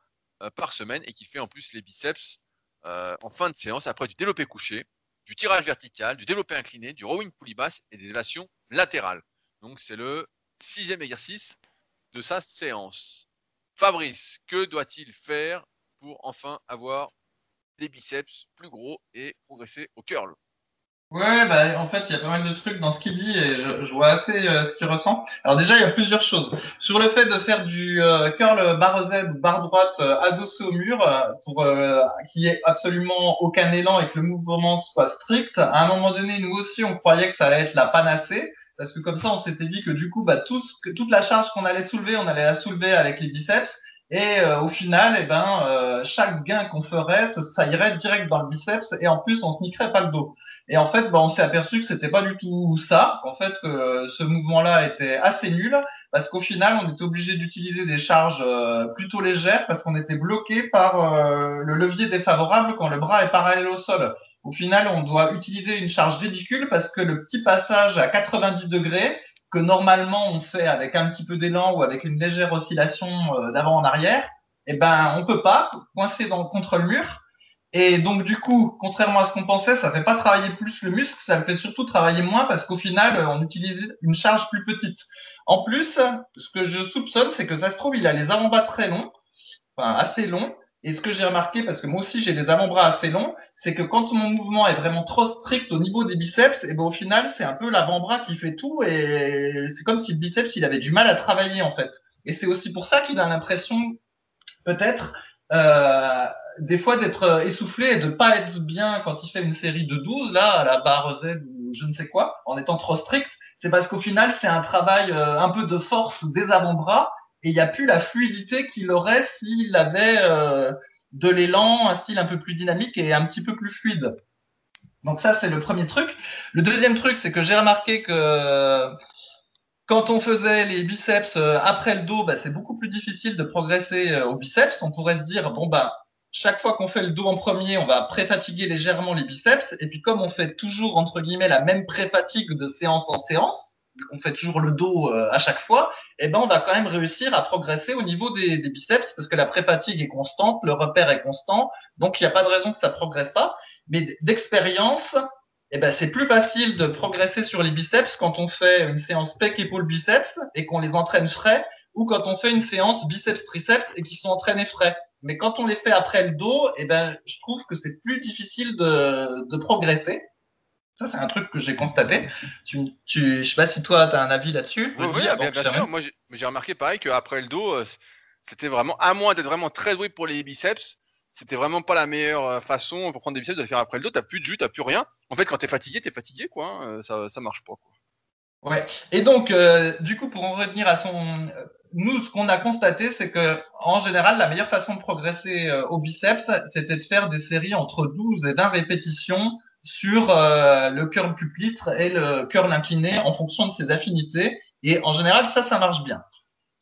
par semaine et qui fait en plus les biceps en fin de séance après du développé couché, du tirage vertical, du développé incliné, du rowing poulie basse et des élévations latérales. Donc c'est le sixième exercice de sa séance. Fabrice, que doit-il faire pour enfin avoir des biceps plus gros et progresser au curl? Ouais, bah, en fait, il y a pas mal de trucs dans ce qu'il dit et je, vois assez euh, ce qu'il ressent. Alors déjà, il y a plusieurs choses. Sur le fait de faire du euh, curl barre Z, barre droite euh, adossé au mur, pour qu'il y ait absolument aucun élan et que le mouvement soit strict, à un moment donné, nous aussi, on croyait que ça allait être la panacée. Parce que comme ça, on s'était dit que du coup, bah, tout toute la charge qu'on allait soulever, on allait la soulever avec les biceps. Et au final, eh ben, chaque gain qu'on ferait, ça, irait direct dans le biceps et en plus, on se niquerait pas le dos. Et en fait, bah, on s'est aperçu que c'était pas du tout ça. En fait, que ce mouvement-là était assez nul parce qu'au final, on était obligé d'utiliser des charges euh, plutôt légères parce qu'on était bloqué par euh, le levier défavorable quand le bras est parallèle au sol. Au final, on doit utiliser une charge ridicule parce que le petit passage à 90 degrés que normalement on fait avec un petit peu d'élan ou avec une légère oscillation euh, d'avant en arrière, eh ben on peut pas coincer dans contre le mur et donc du coup, contrairement à ce qu'on pensait, ça fait pas travailler plus le muscle, ça le fait surtout travailler moins parce qu'au final, euh, on utilise une charge plus petite. En plus, ce que je soupçonne, c'est que ça se trouve, il a les avant-bras très longs, enfin assez longs. Et ce que j'ai remarqué, parce que moi aussi j'ai des avant-bras assez longs, c'est que quand mon mouvement est vraiment trop strict au niveau des biceps, et ben au final c'est un peu l'avant-bras qui fait tout, et c'est comme si le biceps il avait du mal à travailler en fait. Et c'est aussi pour ça qu'il a l'impression, peut-être, euh, des fois d'être essoufflé et de pas être bien quand il fait une série de 12 là à la barre Z ou je ne sais quoi en étant trop strict c'est parce qu'au final c'est un travail euh, un peu de force des avant-bras et il n'y a plus la fluidité qu'il aurait s'il avait euh, de l'élan un style un peu plus dynamique et un petit peu plus fluide donc ça c'est le premier truc le deuxième truc c'est que j'ai remarqué que quand on faisait les biceps après le dos, bah, c'est beaucoup plus difficile de progresser au biceps. On pourrait se dire, bon, bah, chaque fois qu'on fait le dos en premier, on va pré-fatiguer légèrement les biceps. Et puis comme on fait toujours, entre guillemets, la même pré-fatigue de séance en séance, on fait toujours le dos euh, à chaque fois, eh ben on va quand même réussir à progresser au niveau des, biceps parce que la pré-fatigue est constante, le repère est constant, donc il n'y a pas de raison que ça progresse pas. Mais d'expérience, eh ben c'est plus facile de progresser sur les biceps quand on fait une séance pec épaule biceps et qu'on les entraîne frais ou quand on fait une séance biceps triceps et qu'ils sont entraînés frais. Mais quand on les fait après le dos, eh ben, je trouve que c'est plus difficile de, de progresser. Ça, c'est un truc que j'ai constaté. Tu, tu, je sais pas si toi, tu as un avis là-dessus. Oui, oui bien, sûr. Moi, j'ai remarqué pareil qu'après le dos, euh, c'était vraiment, à moins d'être vraiment très doué pour les biceps, c'était vraiment pas la meilleure euh, façon pour prendre des biceps de le faire après le dos. T'as plus de jus, t'as plus rien. En fait, quand t'es fatigué, t'es fatigué, quoi. Hein. Euh, ça, ça marche pas, quoi. Ouais. Et donc, du coup, pour en revenir à son, nous, ce qu'on a constaté, c'est que en général, la meilleure façon de progresser euh, au biceps, c'était de faire des séries entre 12 et 20 répétitions sur euh, le curl pupitre et le curl incliné en fonction de ses affinités. Et en général, ça, ça marche bien.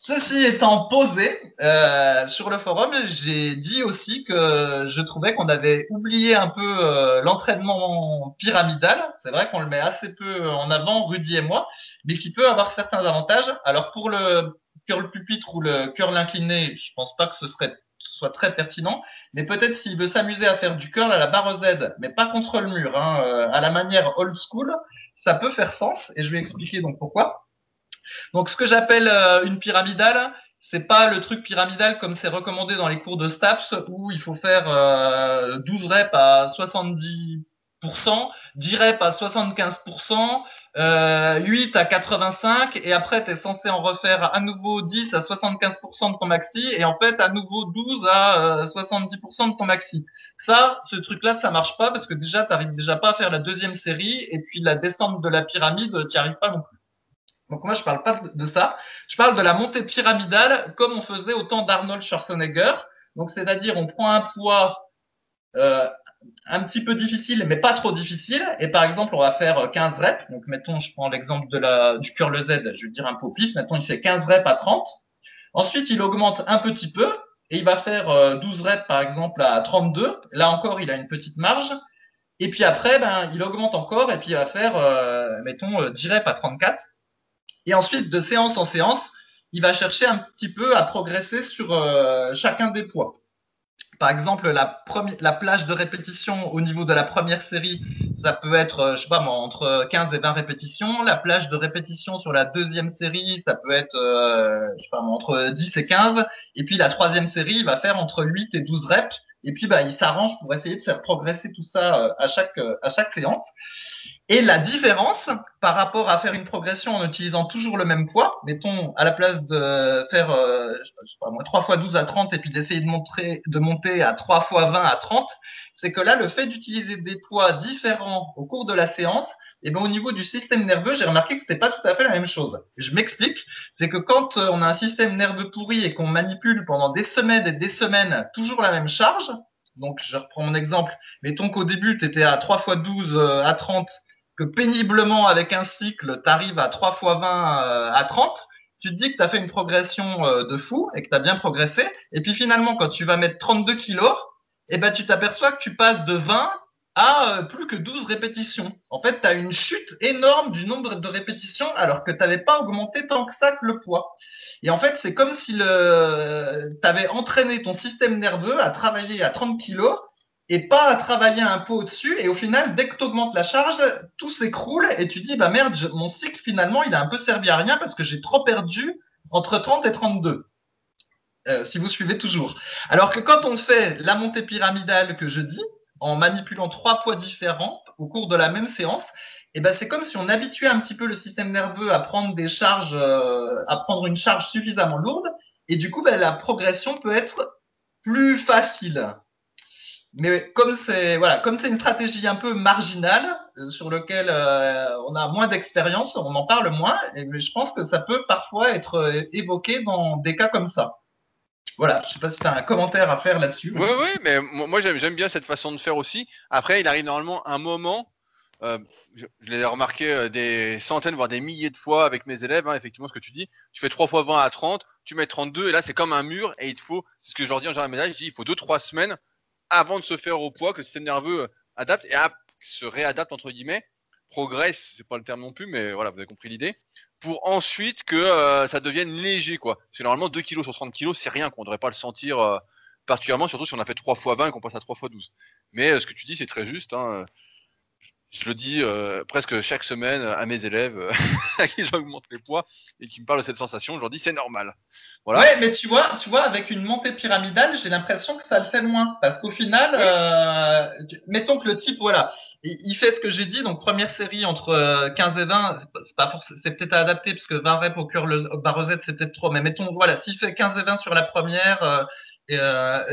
Ceci étant posé euh, sur le forum, j'ai dit aussi que je trouvais qu'on avait oublié un peu l'entraînement pyramidal. C'est vrai qu'on le met assez peu en avant, Rudy et moi, mais qui peut avoir certains avantages. Alors pour le curl pupitre ou le curl incliné, je pense pas que ce serait soit très pertinent, mais peut-être s'il veut s'amuser à faire du curl à la barre Z, mais pas contre le mur, hein, euh, à la manière old school, ça peut faire sens, et je vais expliquer donc pourquoi. Donc ce que j'appelle euh, une pyramidale, c'est pas le truc pyramidal comme c'est recommandé dans les cours de STAPS où il faut faire 12 euh, reps à 70 10 reps à 75%, euh, 8 à 85 et après tu es censé en refaire à nouveau 10 à 75% de ton maxi et en fait à nouveau 12 à 70% euh, de ton maxi. Ça, ce truc-là, ça marche pas parce que déjà tu n'arrives déjà pas à faire la deuxième série et puis la descente de la pyramide, tu n'y arrives pas non plus. Donc moi je parle pas de ça, je parle de la montée pyramidale comme on faisait au temps d'Arnold Schwarzenegger. Donc c'est-à-dire on prend un poids euh, un petit peu difficile, mais pas trop difficile. Et par exemple, on va faire 15 reps. Donc, mettons, je prends l'exemple de la, du curl Z, je veux dire un peu au pif. Maintenant, il fait 15 reps à 30. Ensuite, il augmente un petit peu et il va faire 12 euh, reps, par exemple, à 32. Là encore, il a une petite marge. Et puis après, ben, il augmente encore et puis il va faire, euh, mettons, 10 reps à 34. Et ensuite, de séance en séance, il va chercher un petit peu à progresser sur euh, chacun des poids. Par exemple, la, la plage de répétition au niveau de la première série, ça peut être, euh, je sais pas moi, entre 15 et 20 répétitions. La plage de répétition sur la deuxième série, ça peut être, euh, je sais pas entre 10 et 15. Et puis la troisième série, il va faire entre 8 et 12 reps. Et puis, bah, il s'arrange pour essayer de faire progresser tout ça euh, à chaque, à chaque séance. Et la différence par rapport à faire une progression en utilisant toujours le même poids, mettons à la place de faire euh, je sais pas moi 3 fois 12 à 30 et puis d'essayer de monter de monter à 3 fois 20 à 30, c'est que là le fait d'utiliser des poids différents au cours de la séance, et eh ben au niveau du système nerveux, j'ai remarqué que c'était pas tout à fait la même chose. Je m'explique, c'est que quand euh, on a un système nerveux pourri et qu'on manipule pendant des semaines et des semaines toujours la même charge, donc je reprends mon exemple, mettons qu'au début tu étais à 3 fois 12 euh, à 30 que péniblement avec un cycle, tu arrives à 3 fois 20 euh, à 30, tu te dis que tu as fait une progression euh, de fou et que tu as bien progressé. Et puis finalement, quand tu vas mettre 32 kilos, eh ben, tu t'aperçois que tu passes de 20 à euh, plus que 12 répétitions. En fait, tu as une chute énorme du nombre de répétitions alors que tu n'avais pas augmenté tant que ça que le poids. Et en fait, c'est comme si tu avais entraîné ton système nerveux à travailler à 30 kilos et pas à travailler un peu au-dessus. Et au final, dès que tu augmentes la charge, tout s'écroule et tu dis, bah merde, mon cycle finalement, il a un peu servi à rien parce que j'ai trop perdu entre 30 et 32. Euh, si vous suivez toujours. Alors que quand on fait la montée pyramidale que je dis, en manipulant trois poids différents au cours de la même séance, eh ben c'est comme si on habituait un petit peu le système nerveux à prendre des charges, euh, à prendre une charge suffisamment lourde, et du coup, ben, la progression peut être plus facile mais comme c'est voilà, comme c'est une stratégie un peu marginale euh, sur lequel euh, on a moins d'expérience, on en parle moins. Et mais je pense que ça peut parfois être euh, évoqué dans des cas comme ça. Voilà, je sais pas si tu as un commentaire à faire là-dessus. Oui, oui, mais moi j'aime bien cette façon de faire aussi. Après, il arrive normalement un moment, je, l'ai remarqué des centaines, voire des milliers de fois avec mes élèves, hein, effectivement, ce que tu dis, tu fais 3 fois 20 à 30, tu mets 32, et là c'est comme un mur, et il te faut, c'est ce que je leur dis en général je dis, il faut 2-3 semaines avant de se faire au poids, que le système nerveux euh, adapte et se réadapte entre guillemets, progresse, c'est pas le terme non plus, mais voilà, vous avez compris l'idée, pour ensuite que euh, ça devienne léger quoi. C'est normalement 2 kg sur 30 kg, c'est rien, qu'on devrait pas le sentir euh, particulièrement, surtout si on a fait 3 fois 20 et qu'on passe à 3 fois 12. Mais ce que tu dis, c'est très juste. Hein, je le dis euh, presque chaque semaine à mes élèves euh, [LAUGHS] à qui j'augmente les poids et qui me parlent de cette sensation. Je leur dis c'est normal. Voilà. Ouais, mais tu vois, tu vois, avec une montée pyramidale, j'ai l'impression que ça le fait moins parce qu'au final, euh, mettons que le type, voilà, il, fait ce que j'ai dit. Donc première série entre 15 et 20, c'est pas c'est peut-être adapté parce que 20 reps au cœur le barrezette c'est peut-être trop. Mais mettons, voilà, s'il fait 15 et 20 sur la première, et,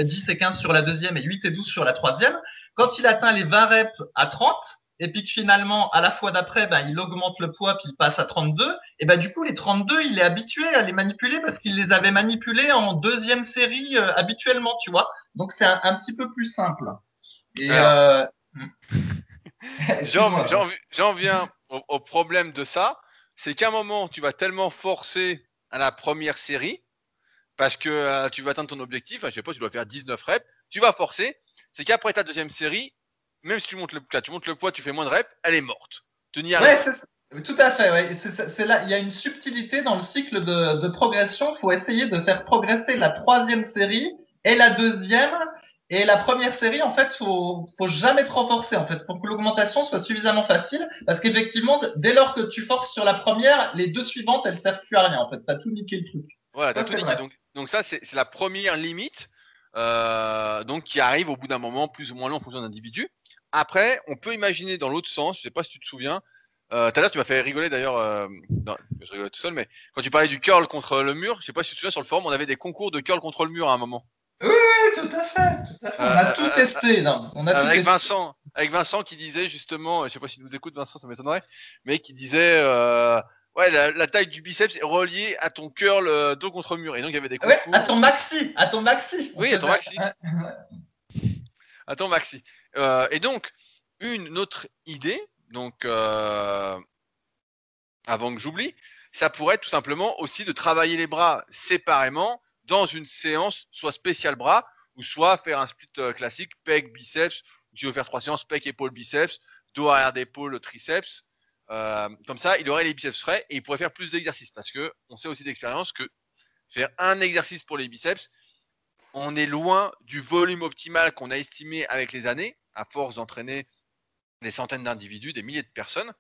10 et 15 sur la deuxième et 8 et 12 sur la troisième, quand il atteint les 20 reps à 30 et puis que finalement, à la fois d'après, ben, il augmente le poids, puis il passe à 32, et ben, du coup, les 32, il est habitué à les manipuler parce qu'il les avait manipulés en deuxième série euh, habituellement, tu vois. Donc, c'est un, petit peu plus simple. Et, euh... [LAUGHS] J'en viens au, problème de ça, c'est qu'à un moment, tu vas tellement forcer à la première série, parce que euh, tu vas atteindre ton objectif, je sais pas, tu dois faire 19 reps, tu vas forcer, c'est qu'après ta deuxième série, même si tu montes le, tu montes le poids, tu fais moins de reps, elle est morte. Tenir. Ouais, tout à fait. Ouais. C'est là, il y a une subtilité dans le cycle de, de progression. Il faut essayer de faire progresser la troisième série et la deuxième. Et la première série, en fait, faut, faut jamais trop forcer, en fait, pour que l'augmentation soit suffisamment facile. Parce qu'effectivement, dès lors que tu forces sur la première, les deux suivantes, elles servent plus à rien, en fait. T'as tout niqué le truc. Voilà, t'as tout niqué. Donc, donc ça, c'est la première limite, euh, donc qui arrive au bout d'un moment, plus ou moins long en fonction d'individu. Après, on peut imaginer dans l'autre sens, je sais pas si tu te souviens, euh, tout à l'heure, tu m'as fait rigoler d'ailleurs. Euh, je rigolais tout seul, mais quand tu parlais du curl contre le mur, je sais pas si tu te souviens sur le forum, on avait des concours de curl contre le mur à un moment. Oui, tout à fait, tout à fait. On a tout euh, testé, non On a avec Vincent, avec Vincent qui disait justement, je sais pas si nous écoute Vincent, ça m'étonnerait, mais qui disait, ouais, la, taille du biceps est reliée à ton curl dos contre mur, et donc il y avait des concours. Ouais, à ton maxi, à ton maxi. Oui, à ton maxi. à ton maxi. Euh, et donc, une autre idée, donc euh, avant que j'oublie, ça pourrait être tout simplement aussi de travailler les bras séparément dans une séance, soit spécial bras, ou soit faire un split euh, classique, pec, biceps, tu veux faire trois séances, pec, épaule, biceps, dos arrière d'épaule, triceps. comme ça, il aurait les biceps frais et il pourrait faire plus d'exercices parce que on sait aussi d'expérience que faire un exercice pour les biceps, on est loin du volume optimal qu'on a estimé avec les années, à force d'entraîner des centaines d'individus, des milliers de personnes.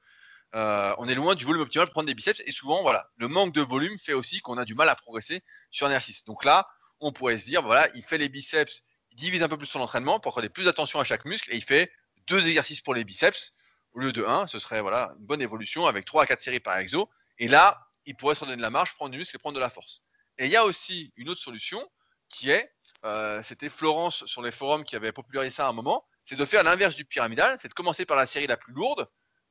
Euh, on est loin du volume optimal pour prendre des biceps. Et souvent, voilà, le manque de volume fait aussi qu'on a du mal à progresser sur un exercice. Donc là, on pourrait se dire, voilà, il fait les biceps, il divise un peu plus son entraînement pour accorder plus d'attention à chaque muscle et il fait deux exercices pour les biceps au lieu de un. Ce serait voilà une bonne évolution avec trois à quatre séries par exo. Et là, il pourrait se redonner de la marge, prendre du muscle et prendre de la force. Et il y a aussi une autre solution qui est, euh, c'était Florence sur les forums qui avait popularisé ça à un moment, c'est de faire l'inverse du pyramidal, c'est de commencer par la série la plus lourde,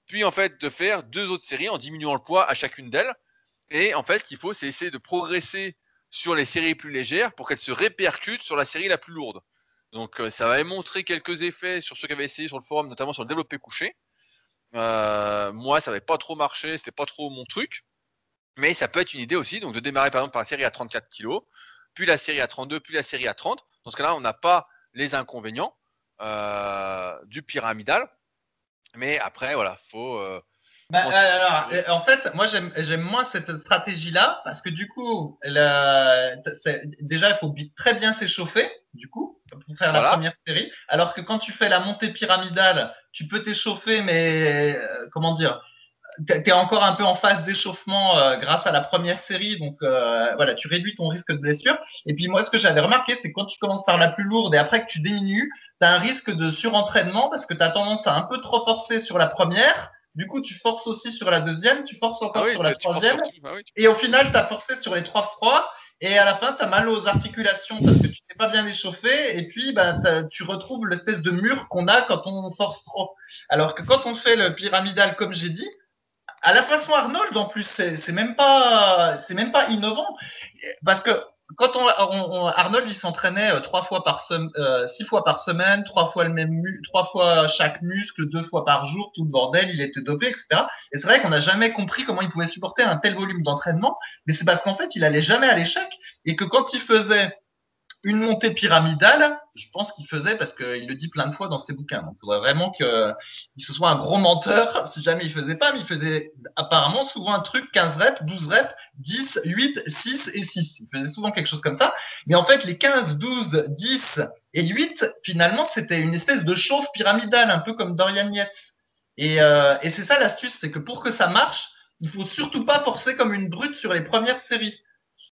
puis en fait de faire deux autres séries en diminuant le poids à chacune d'elles. Et en fait, ce qu'il faut, c'est essayer de progresser sur les séries plus légères pour qu'elles se répercutent sur la série la plus lourde. Donc euh, ça va montrer quelques effets sur ceux qui avaient essayé sur le forum, notamment sur le développé couché. Euh, moi, ça n'avait pas trop marché, c'était pas trop mon truc. Mais ça peut être une idée aussi, donc de démarrer par exemple par la série à 34 kg, puis la série à 32, puis la série à 30. Dans ce cas-là, on n'a pas les inconvénients euh, du pyramidal. Mais après, voilà, faut. Euh, bah, alors, euh, en fait, moi j'aime moins cette stratégie-là parce que du coup, la, déjà il faut très bien s'échauffer, du coup, pour faire la première série. Alors que quand tu fais la montée pyramidale, tu peux t'échauffer, mais comment dire, tu es encore un peu en phase d'échauffement euh, grâce à la première série, donc euh, voilà, tu réduis ton risque de blessure. Et puis moi, ce que j'avais remarqué, c'est que quand tu commences par la plus lourde et après que tu diminues, tu as un risque de surentraînement parce que tu as tendance à un peu trop forcer sur la première. Du coup, tu forces aussi sur la deuxième, tu forces encore ah sur la troisième. Bah et au final, tu as forcé sur les trois froids. Et à la fin, tu as mal aux articulations parce que tu t'es pas bien échauffé. Et puis, bah, tu retrouves l'espèce de mur qu'on a quand on force trop. Alors que quand on fait le pyramidal, comme j'ai dit, à la façon Arnold en plus c'est même pas c'est même pas innovant. Parce que quand on, Arnold il s'entraînait euh, trois fois par semaine euh, six fois par semaine trois fois le même trois fois chaque muscle deux fois par jour tout le bordel il était dopé etc et c'est vrai qu'on n'a jamais compris comment il pouvait supporter un tel volume d'entraînement mais c'est parce qu'en fait il allait jamais à l'échec et que quand il faisait une montée pyramidale, je pense qu'il faisait parce qu'il le dit plein de fois dans ses bouquins. Donc, il faudrait vraiment que se soit un gros menteur [LAUGHS] si jamais il faisait pas, mais il faisait apparemment souvent un truc 15 reps, 12 reps, 10, 8, 6 et 6. Il faisait souvent quelque chose comme ça. Mais en fait, les 15, 12, 10 et 8, finalement, c'était une espèce de chauffe pyramidale, un peu comme Dorian Yates. Et, euh, et c'est ça l'astuce, c'est que pour que ça marche, il faut surtout pas forcer comme une brute sur les premières séries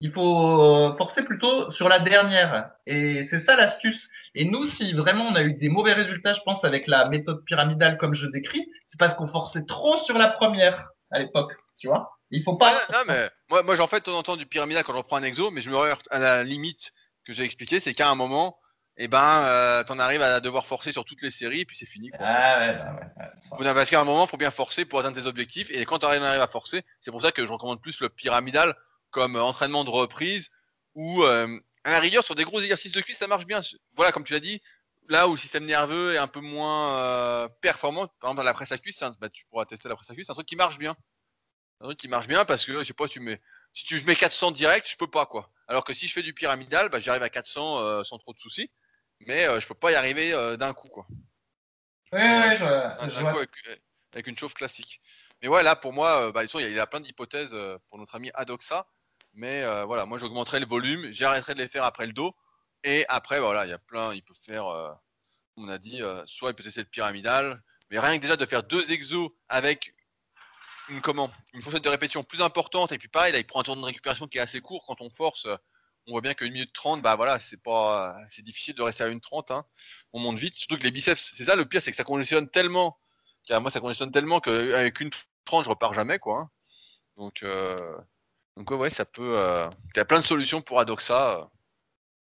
il faut euh, forcer plutôt sur la dernière. Et c'est ça l'astuce. Et nous, si vraiment on a eu des mauvais résultats, je pense, avec la méthode pyramidale comme je décris, c'est parce qu'on forçait trop sur la première à l'époque, tu vois. Il faut pas. non, mais moi, moi j'en fais de temps en temps du pyramidal quand je reprends un exo, mais je me heurte à la limite que j'ai expliqué, c'est qu'à un moment, eh ben, euh, t'en arrives à devoir forcer sur toutes les séries, puis c'est fini. Quoi. Ah ouais, bah ouais, ouais. Parce qu'à un moment, il faut bien forcer pour atteindre tes objectifs, et quand tu arrives à forcer, c'est pour ça que je recommande plus le pyramidal comme entraînement de reprise ou euh, à la rigueur sur des gros exercices de cuisse ça marche bien. Voilà, comme tu l'as dit, là où le système nerveux est un peu moins euh, performant, par exemple la presse à cuisse, bah, tu pourras tester la presse à cuisse, c'est un truc qui marche bien. Un truc qui marche bien parce que je sais pas, tu mets si tu mets 400 direct, je peux pas quoi. Alors que si je fais du pyramidal, bah, j'arrive à 400 euh, sans trop de soucis, mais je peux pas y arriver d'un coup quoi. Ouais, ouais, je, avec, avec, une chauffe classique. Mais ouais, là pour moi, bah, il y a plein d'hypothèses pour notre ami Adoxa. Mais euh, voilà, moi j'augmenterai le volume, j'arrêterai de les faire après le dos. Et après, voilà, il y a plein, il peut faire, euh, on a dit, euh, soit il peut tester le pyramidal, mais rien que déjà de faire deux exos avec une comment, une fourchette de répétition plus importante, et puis pareil, là il prend un temps de récupération qui est assez court quand on force. On voit bien qu'une minute trente, bah voilà, c'est pas, c'est difficile de rester à une trente. Hein. On monte vite, surtout que les biceps, c'est ça le pire, c'est que ça congestionne tellement. Moi, ça congestionne tellement qu'avec une trente, je repars jamais, quoi. Hein. Donc, donc ouais, ça peut. Euh, il y a plein de solutions pour Adoxa. Euh,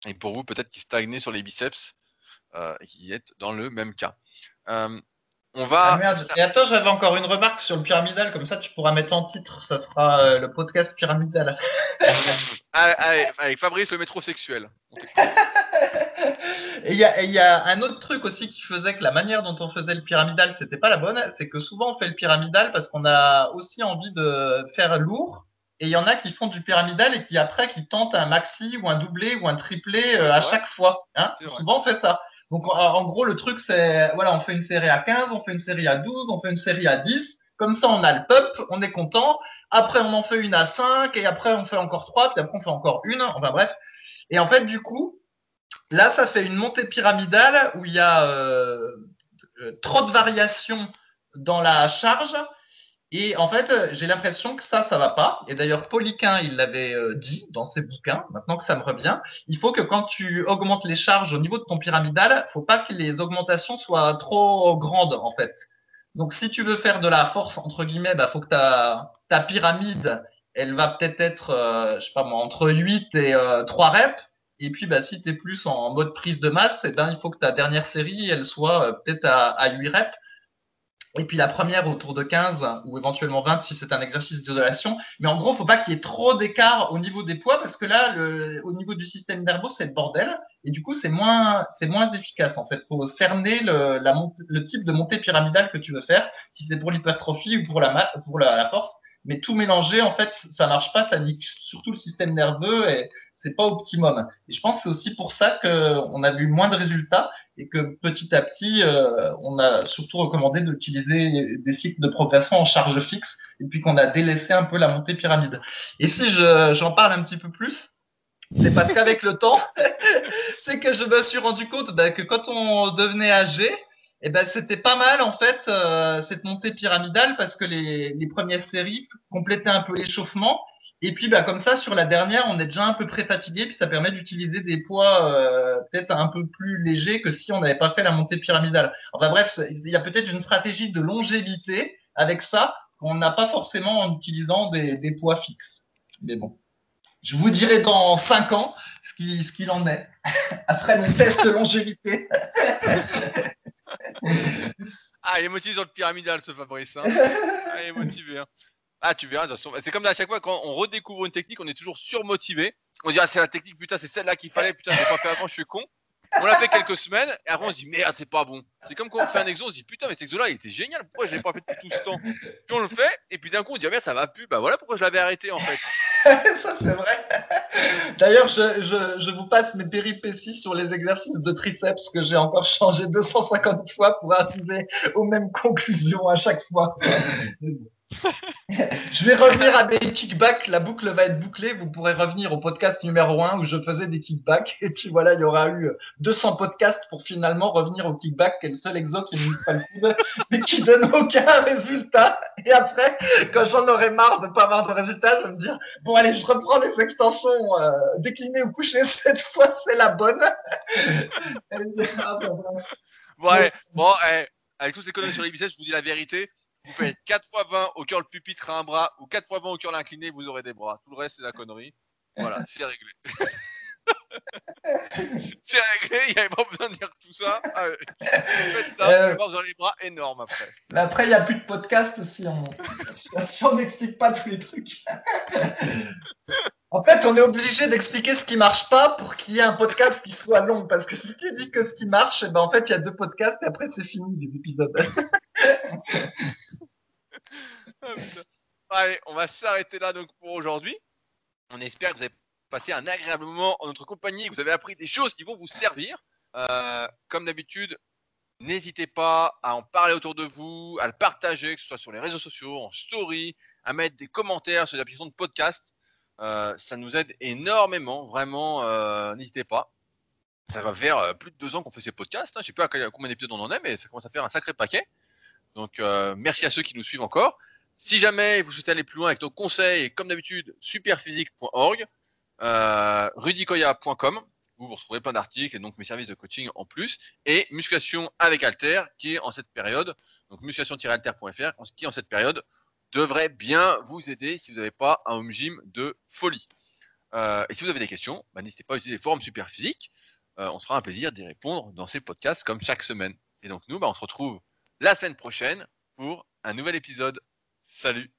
et pour vous, peut-être qui stagnez sur les biceps, euh, qui êtes dans le même cas. on va. Ah, et attends, j'avais encore une remarque sur le pyramidal, comme ça tu pourras mettre en titre, ça sera le podcast pyramidal. [LAUGHS] allez, avec Fabrice, le métrosexuel. [LAUGHS] et il y a, y a, un autre truc aussi qui faisait que la manière dont on faisait le pyramidal, c'était pas la bonne, c'est que souvent on fait le pyramidal parce qu'on a aussi envie de faire lourd et il y en a qui font du pyramidal et qui après qui tentent un maxi ou un doublé ou un triplé euh, à chaque fois. Hein Souvent on fait ça. Donc en, gros le truc c'est voilà on fait une série à 15, on fait une série à 12, on fait une série à 10. Comme ça on a le pop, on est content. Après on en fait une à 5 et après on fait encore 3, puis après on fait encore une. Enfin bref. Et en fait du coup là, ça fait une montée pyramidale où il y a euh, euh, trop de variations dans la charge. Et en fait, euh, j'ai l'impression que ça, ça va pas. Et d'ailleurs, Poliquin, il l'avait dit dans ses bouquins. Maintenant que ça me revient, il faut que quand tu augmentes les charges au niveau de ton pyramidal, faut pas que les augmentations soient trop grandes, en fait. Donc, si tu veux faire de la force entre guillemets, bah, faut que ta ta pyramide, elle va peut-être être, je sais pas moi, entre 8 et 3 reps. Et puis, bah, si tu es plus en mode prise de masse, eh ben, il faut que ta dernière série, elle soit euh, peut-être à, à 8 reps. Et puis la première autour de 15 ou éventuellement 20 si c'est un exercice d'isolation. Mais en gros, faut pas qu'il y ait trop d'écart au niveau des poids parce que là, le, au niveau du système nerveux, c'est le bordel. Et du coup, c'est moins, c'est moins efficace en fait. Faut cerner le, la le type de montée pyramidale que tu veux faire, si c'est pour l'hypertrophie ou pour la, pour la, la force. Mais tout mélanger, en fait, ça marche pas, ça nique surtout le système nerveux et c'est pas optimum. Et je pense que c'est aussi pour ça qu'on a vu moins de résultats et que petit à petit, euh, on a surtout recommandé d'utiliser des cycles de progression en charge fixe et puis qu'on a délaissé un peu la montée pyramide. Et si j'en parle un petit peu plus, c'est parce qu'avec le temps, [LAUGHS] c'est que je me suis rendu compte bah, que quand on devenait âgé, eh ben c'était pas mal en fait euh, cette montée pyramidale parce que les, les premières séries complétaient un peu l'échauffement et puis, bah, comme ça, sur la dernière, on est déjà un peu très fatigué, puis ça permet d'utiliser des poids euh, peut-être un peu plus légers que si on n'avait pas fait la montée pyramidale. Enfin bref, il y a peut-être une stratégie de longévité avec ça qu'on n'a pas forcément en utilisant des, des, poids fixes. Mais bon, je vous dirai dans cinq ans ce qu'il en est [LAUGHS] après mon test de longévité. [LAUGHS] ah, il est motivé sur le pyramidal, ce Fabrice. Hein. Ah, il est motivé. Hein. Ah, tu verras, c'est comme à chaque fois quand on redécouvre une technique, on est toujours surmotivé. On dit, ah, c'est la technique, putain, c'est celle-là qu'il fallait, putain, je pas fait avant, je suis con. On l'a fait quelques semaines, et après on se dit, merde, c'est pas bon. C'est comme quand on fait un exo, on se dit, putain, mais cet exo-là, il était génial, pourquoi je l'ai pas fait depuis tout ce temps? Puis on le fait, et puis d'un coup, on dit, ah, merde, ça va plus, bah voilà pourquoi je l'avais arrêté en fait. [LAUGHS] ça, c'est vrai. D'ailleurs, je, je, je, vous passe mes péripéties sur les exercices de triceps que j'ai encore changé 250 fois pour arriver aux mêmes conclusions à chaque fois. [LAUGHS] je vais revenir à mes kickbacks. La boucle va être bouclée. Vous pourrez revenir au podcast numéro 1 où je faisais des kickbacks. Et puis voilà, il y aura eu 200 podcasts pour finalement revenir au kickback, qui est le seul exo qui ne pas le coude, [LAUGHS] mais qui donne aucun résultat. Et après, quand j'en aurai marre de pas avoir de résultat, je vais me dire, bon allez, je reprends les extensions euh, déclinées ou couchées. [LAUGHS] Cette fois, c'est la bonne. ouais, bon, eh, avec tous ces conneries sur les biceps, je vous dis la vérité vous faites 4 x 20 au cœur le pupitre à un bras ou 4 x 20 au cœur l'incliné, vous aurez des bras. Tout le reste, c'est la connerie. Voilà, [LAUGHS] c'est réglé. [LAUGHS] c'est réglé, il n'y avait pas besoin de dire tout ça. Ah, faites ça, euh, vous aurez les bras énormes après. Mais après, il n'y a plus de podcast si on [LAUGHS] si n'explique pas tous les trucs. En fait, on est obligé d'expliquer ce qui marche pas pour qu'il y ait un podcast qui soit long. Parce que si tu dis que ce qui marche, eh ben, en fait, il y a deux podcasts et après, c'est fini les épisodes. Allez, on va s'arrêter là donc pour aujourd'hui. On espère que vous avez passé un agréable moment en notre compagnie, que vous avez appris des choses qui vont vous servir. Euh, comme d'habitude, n'hésitez pas à en parler autour de vous, à le partager, que ce soit sur les réseaux sociaux, en story, à mettre des commentaires sur les applications de podcast. Euh, ça nous aide énormément, vraiment, euh, n'hésitez pas. Ça va faire plus de deux ans qu'on fait ces podcasts. Hein. Je ne sais pas à combien d'épisodes on en est, mais ça commence à faire un sacré paquet. Donc, merci à ceux qui nous suivent encore. Si jamais vous souhaitez aller plus loin avec nos conseils, comme d'habitude, superphysique.org, rudicoya.com, où vous retrouverez plein d'articles et donc mes services de coaching en plus, et musculation avec Alter, qui est en cette période, donc musculation-alter.fr, qui en cette période devrait bien vous aider si vous n'avez pas un home gym de folie. Euh, et si vous avez des questions, bah, n'hésitez pas à utiliser les forums super physiques. Euh, on sera un plaisir d'y répondre dans ces podcasts comme chaque semaine. Et donc nous, bah, on se retrouve la semaine prochaine pour un nouvel épisode. Salut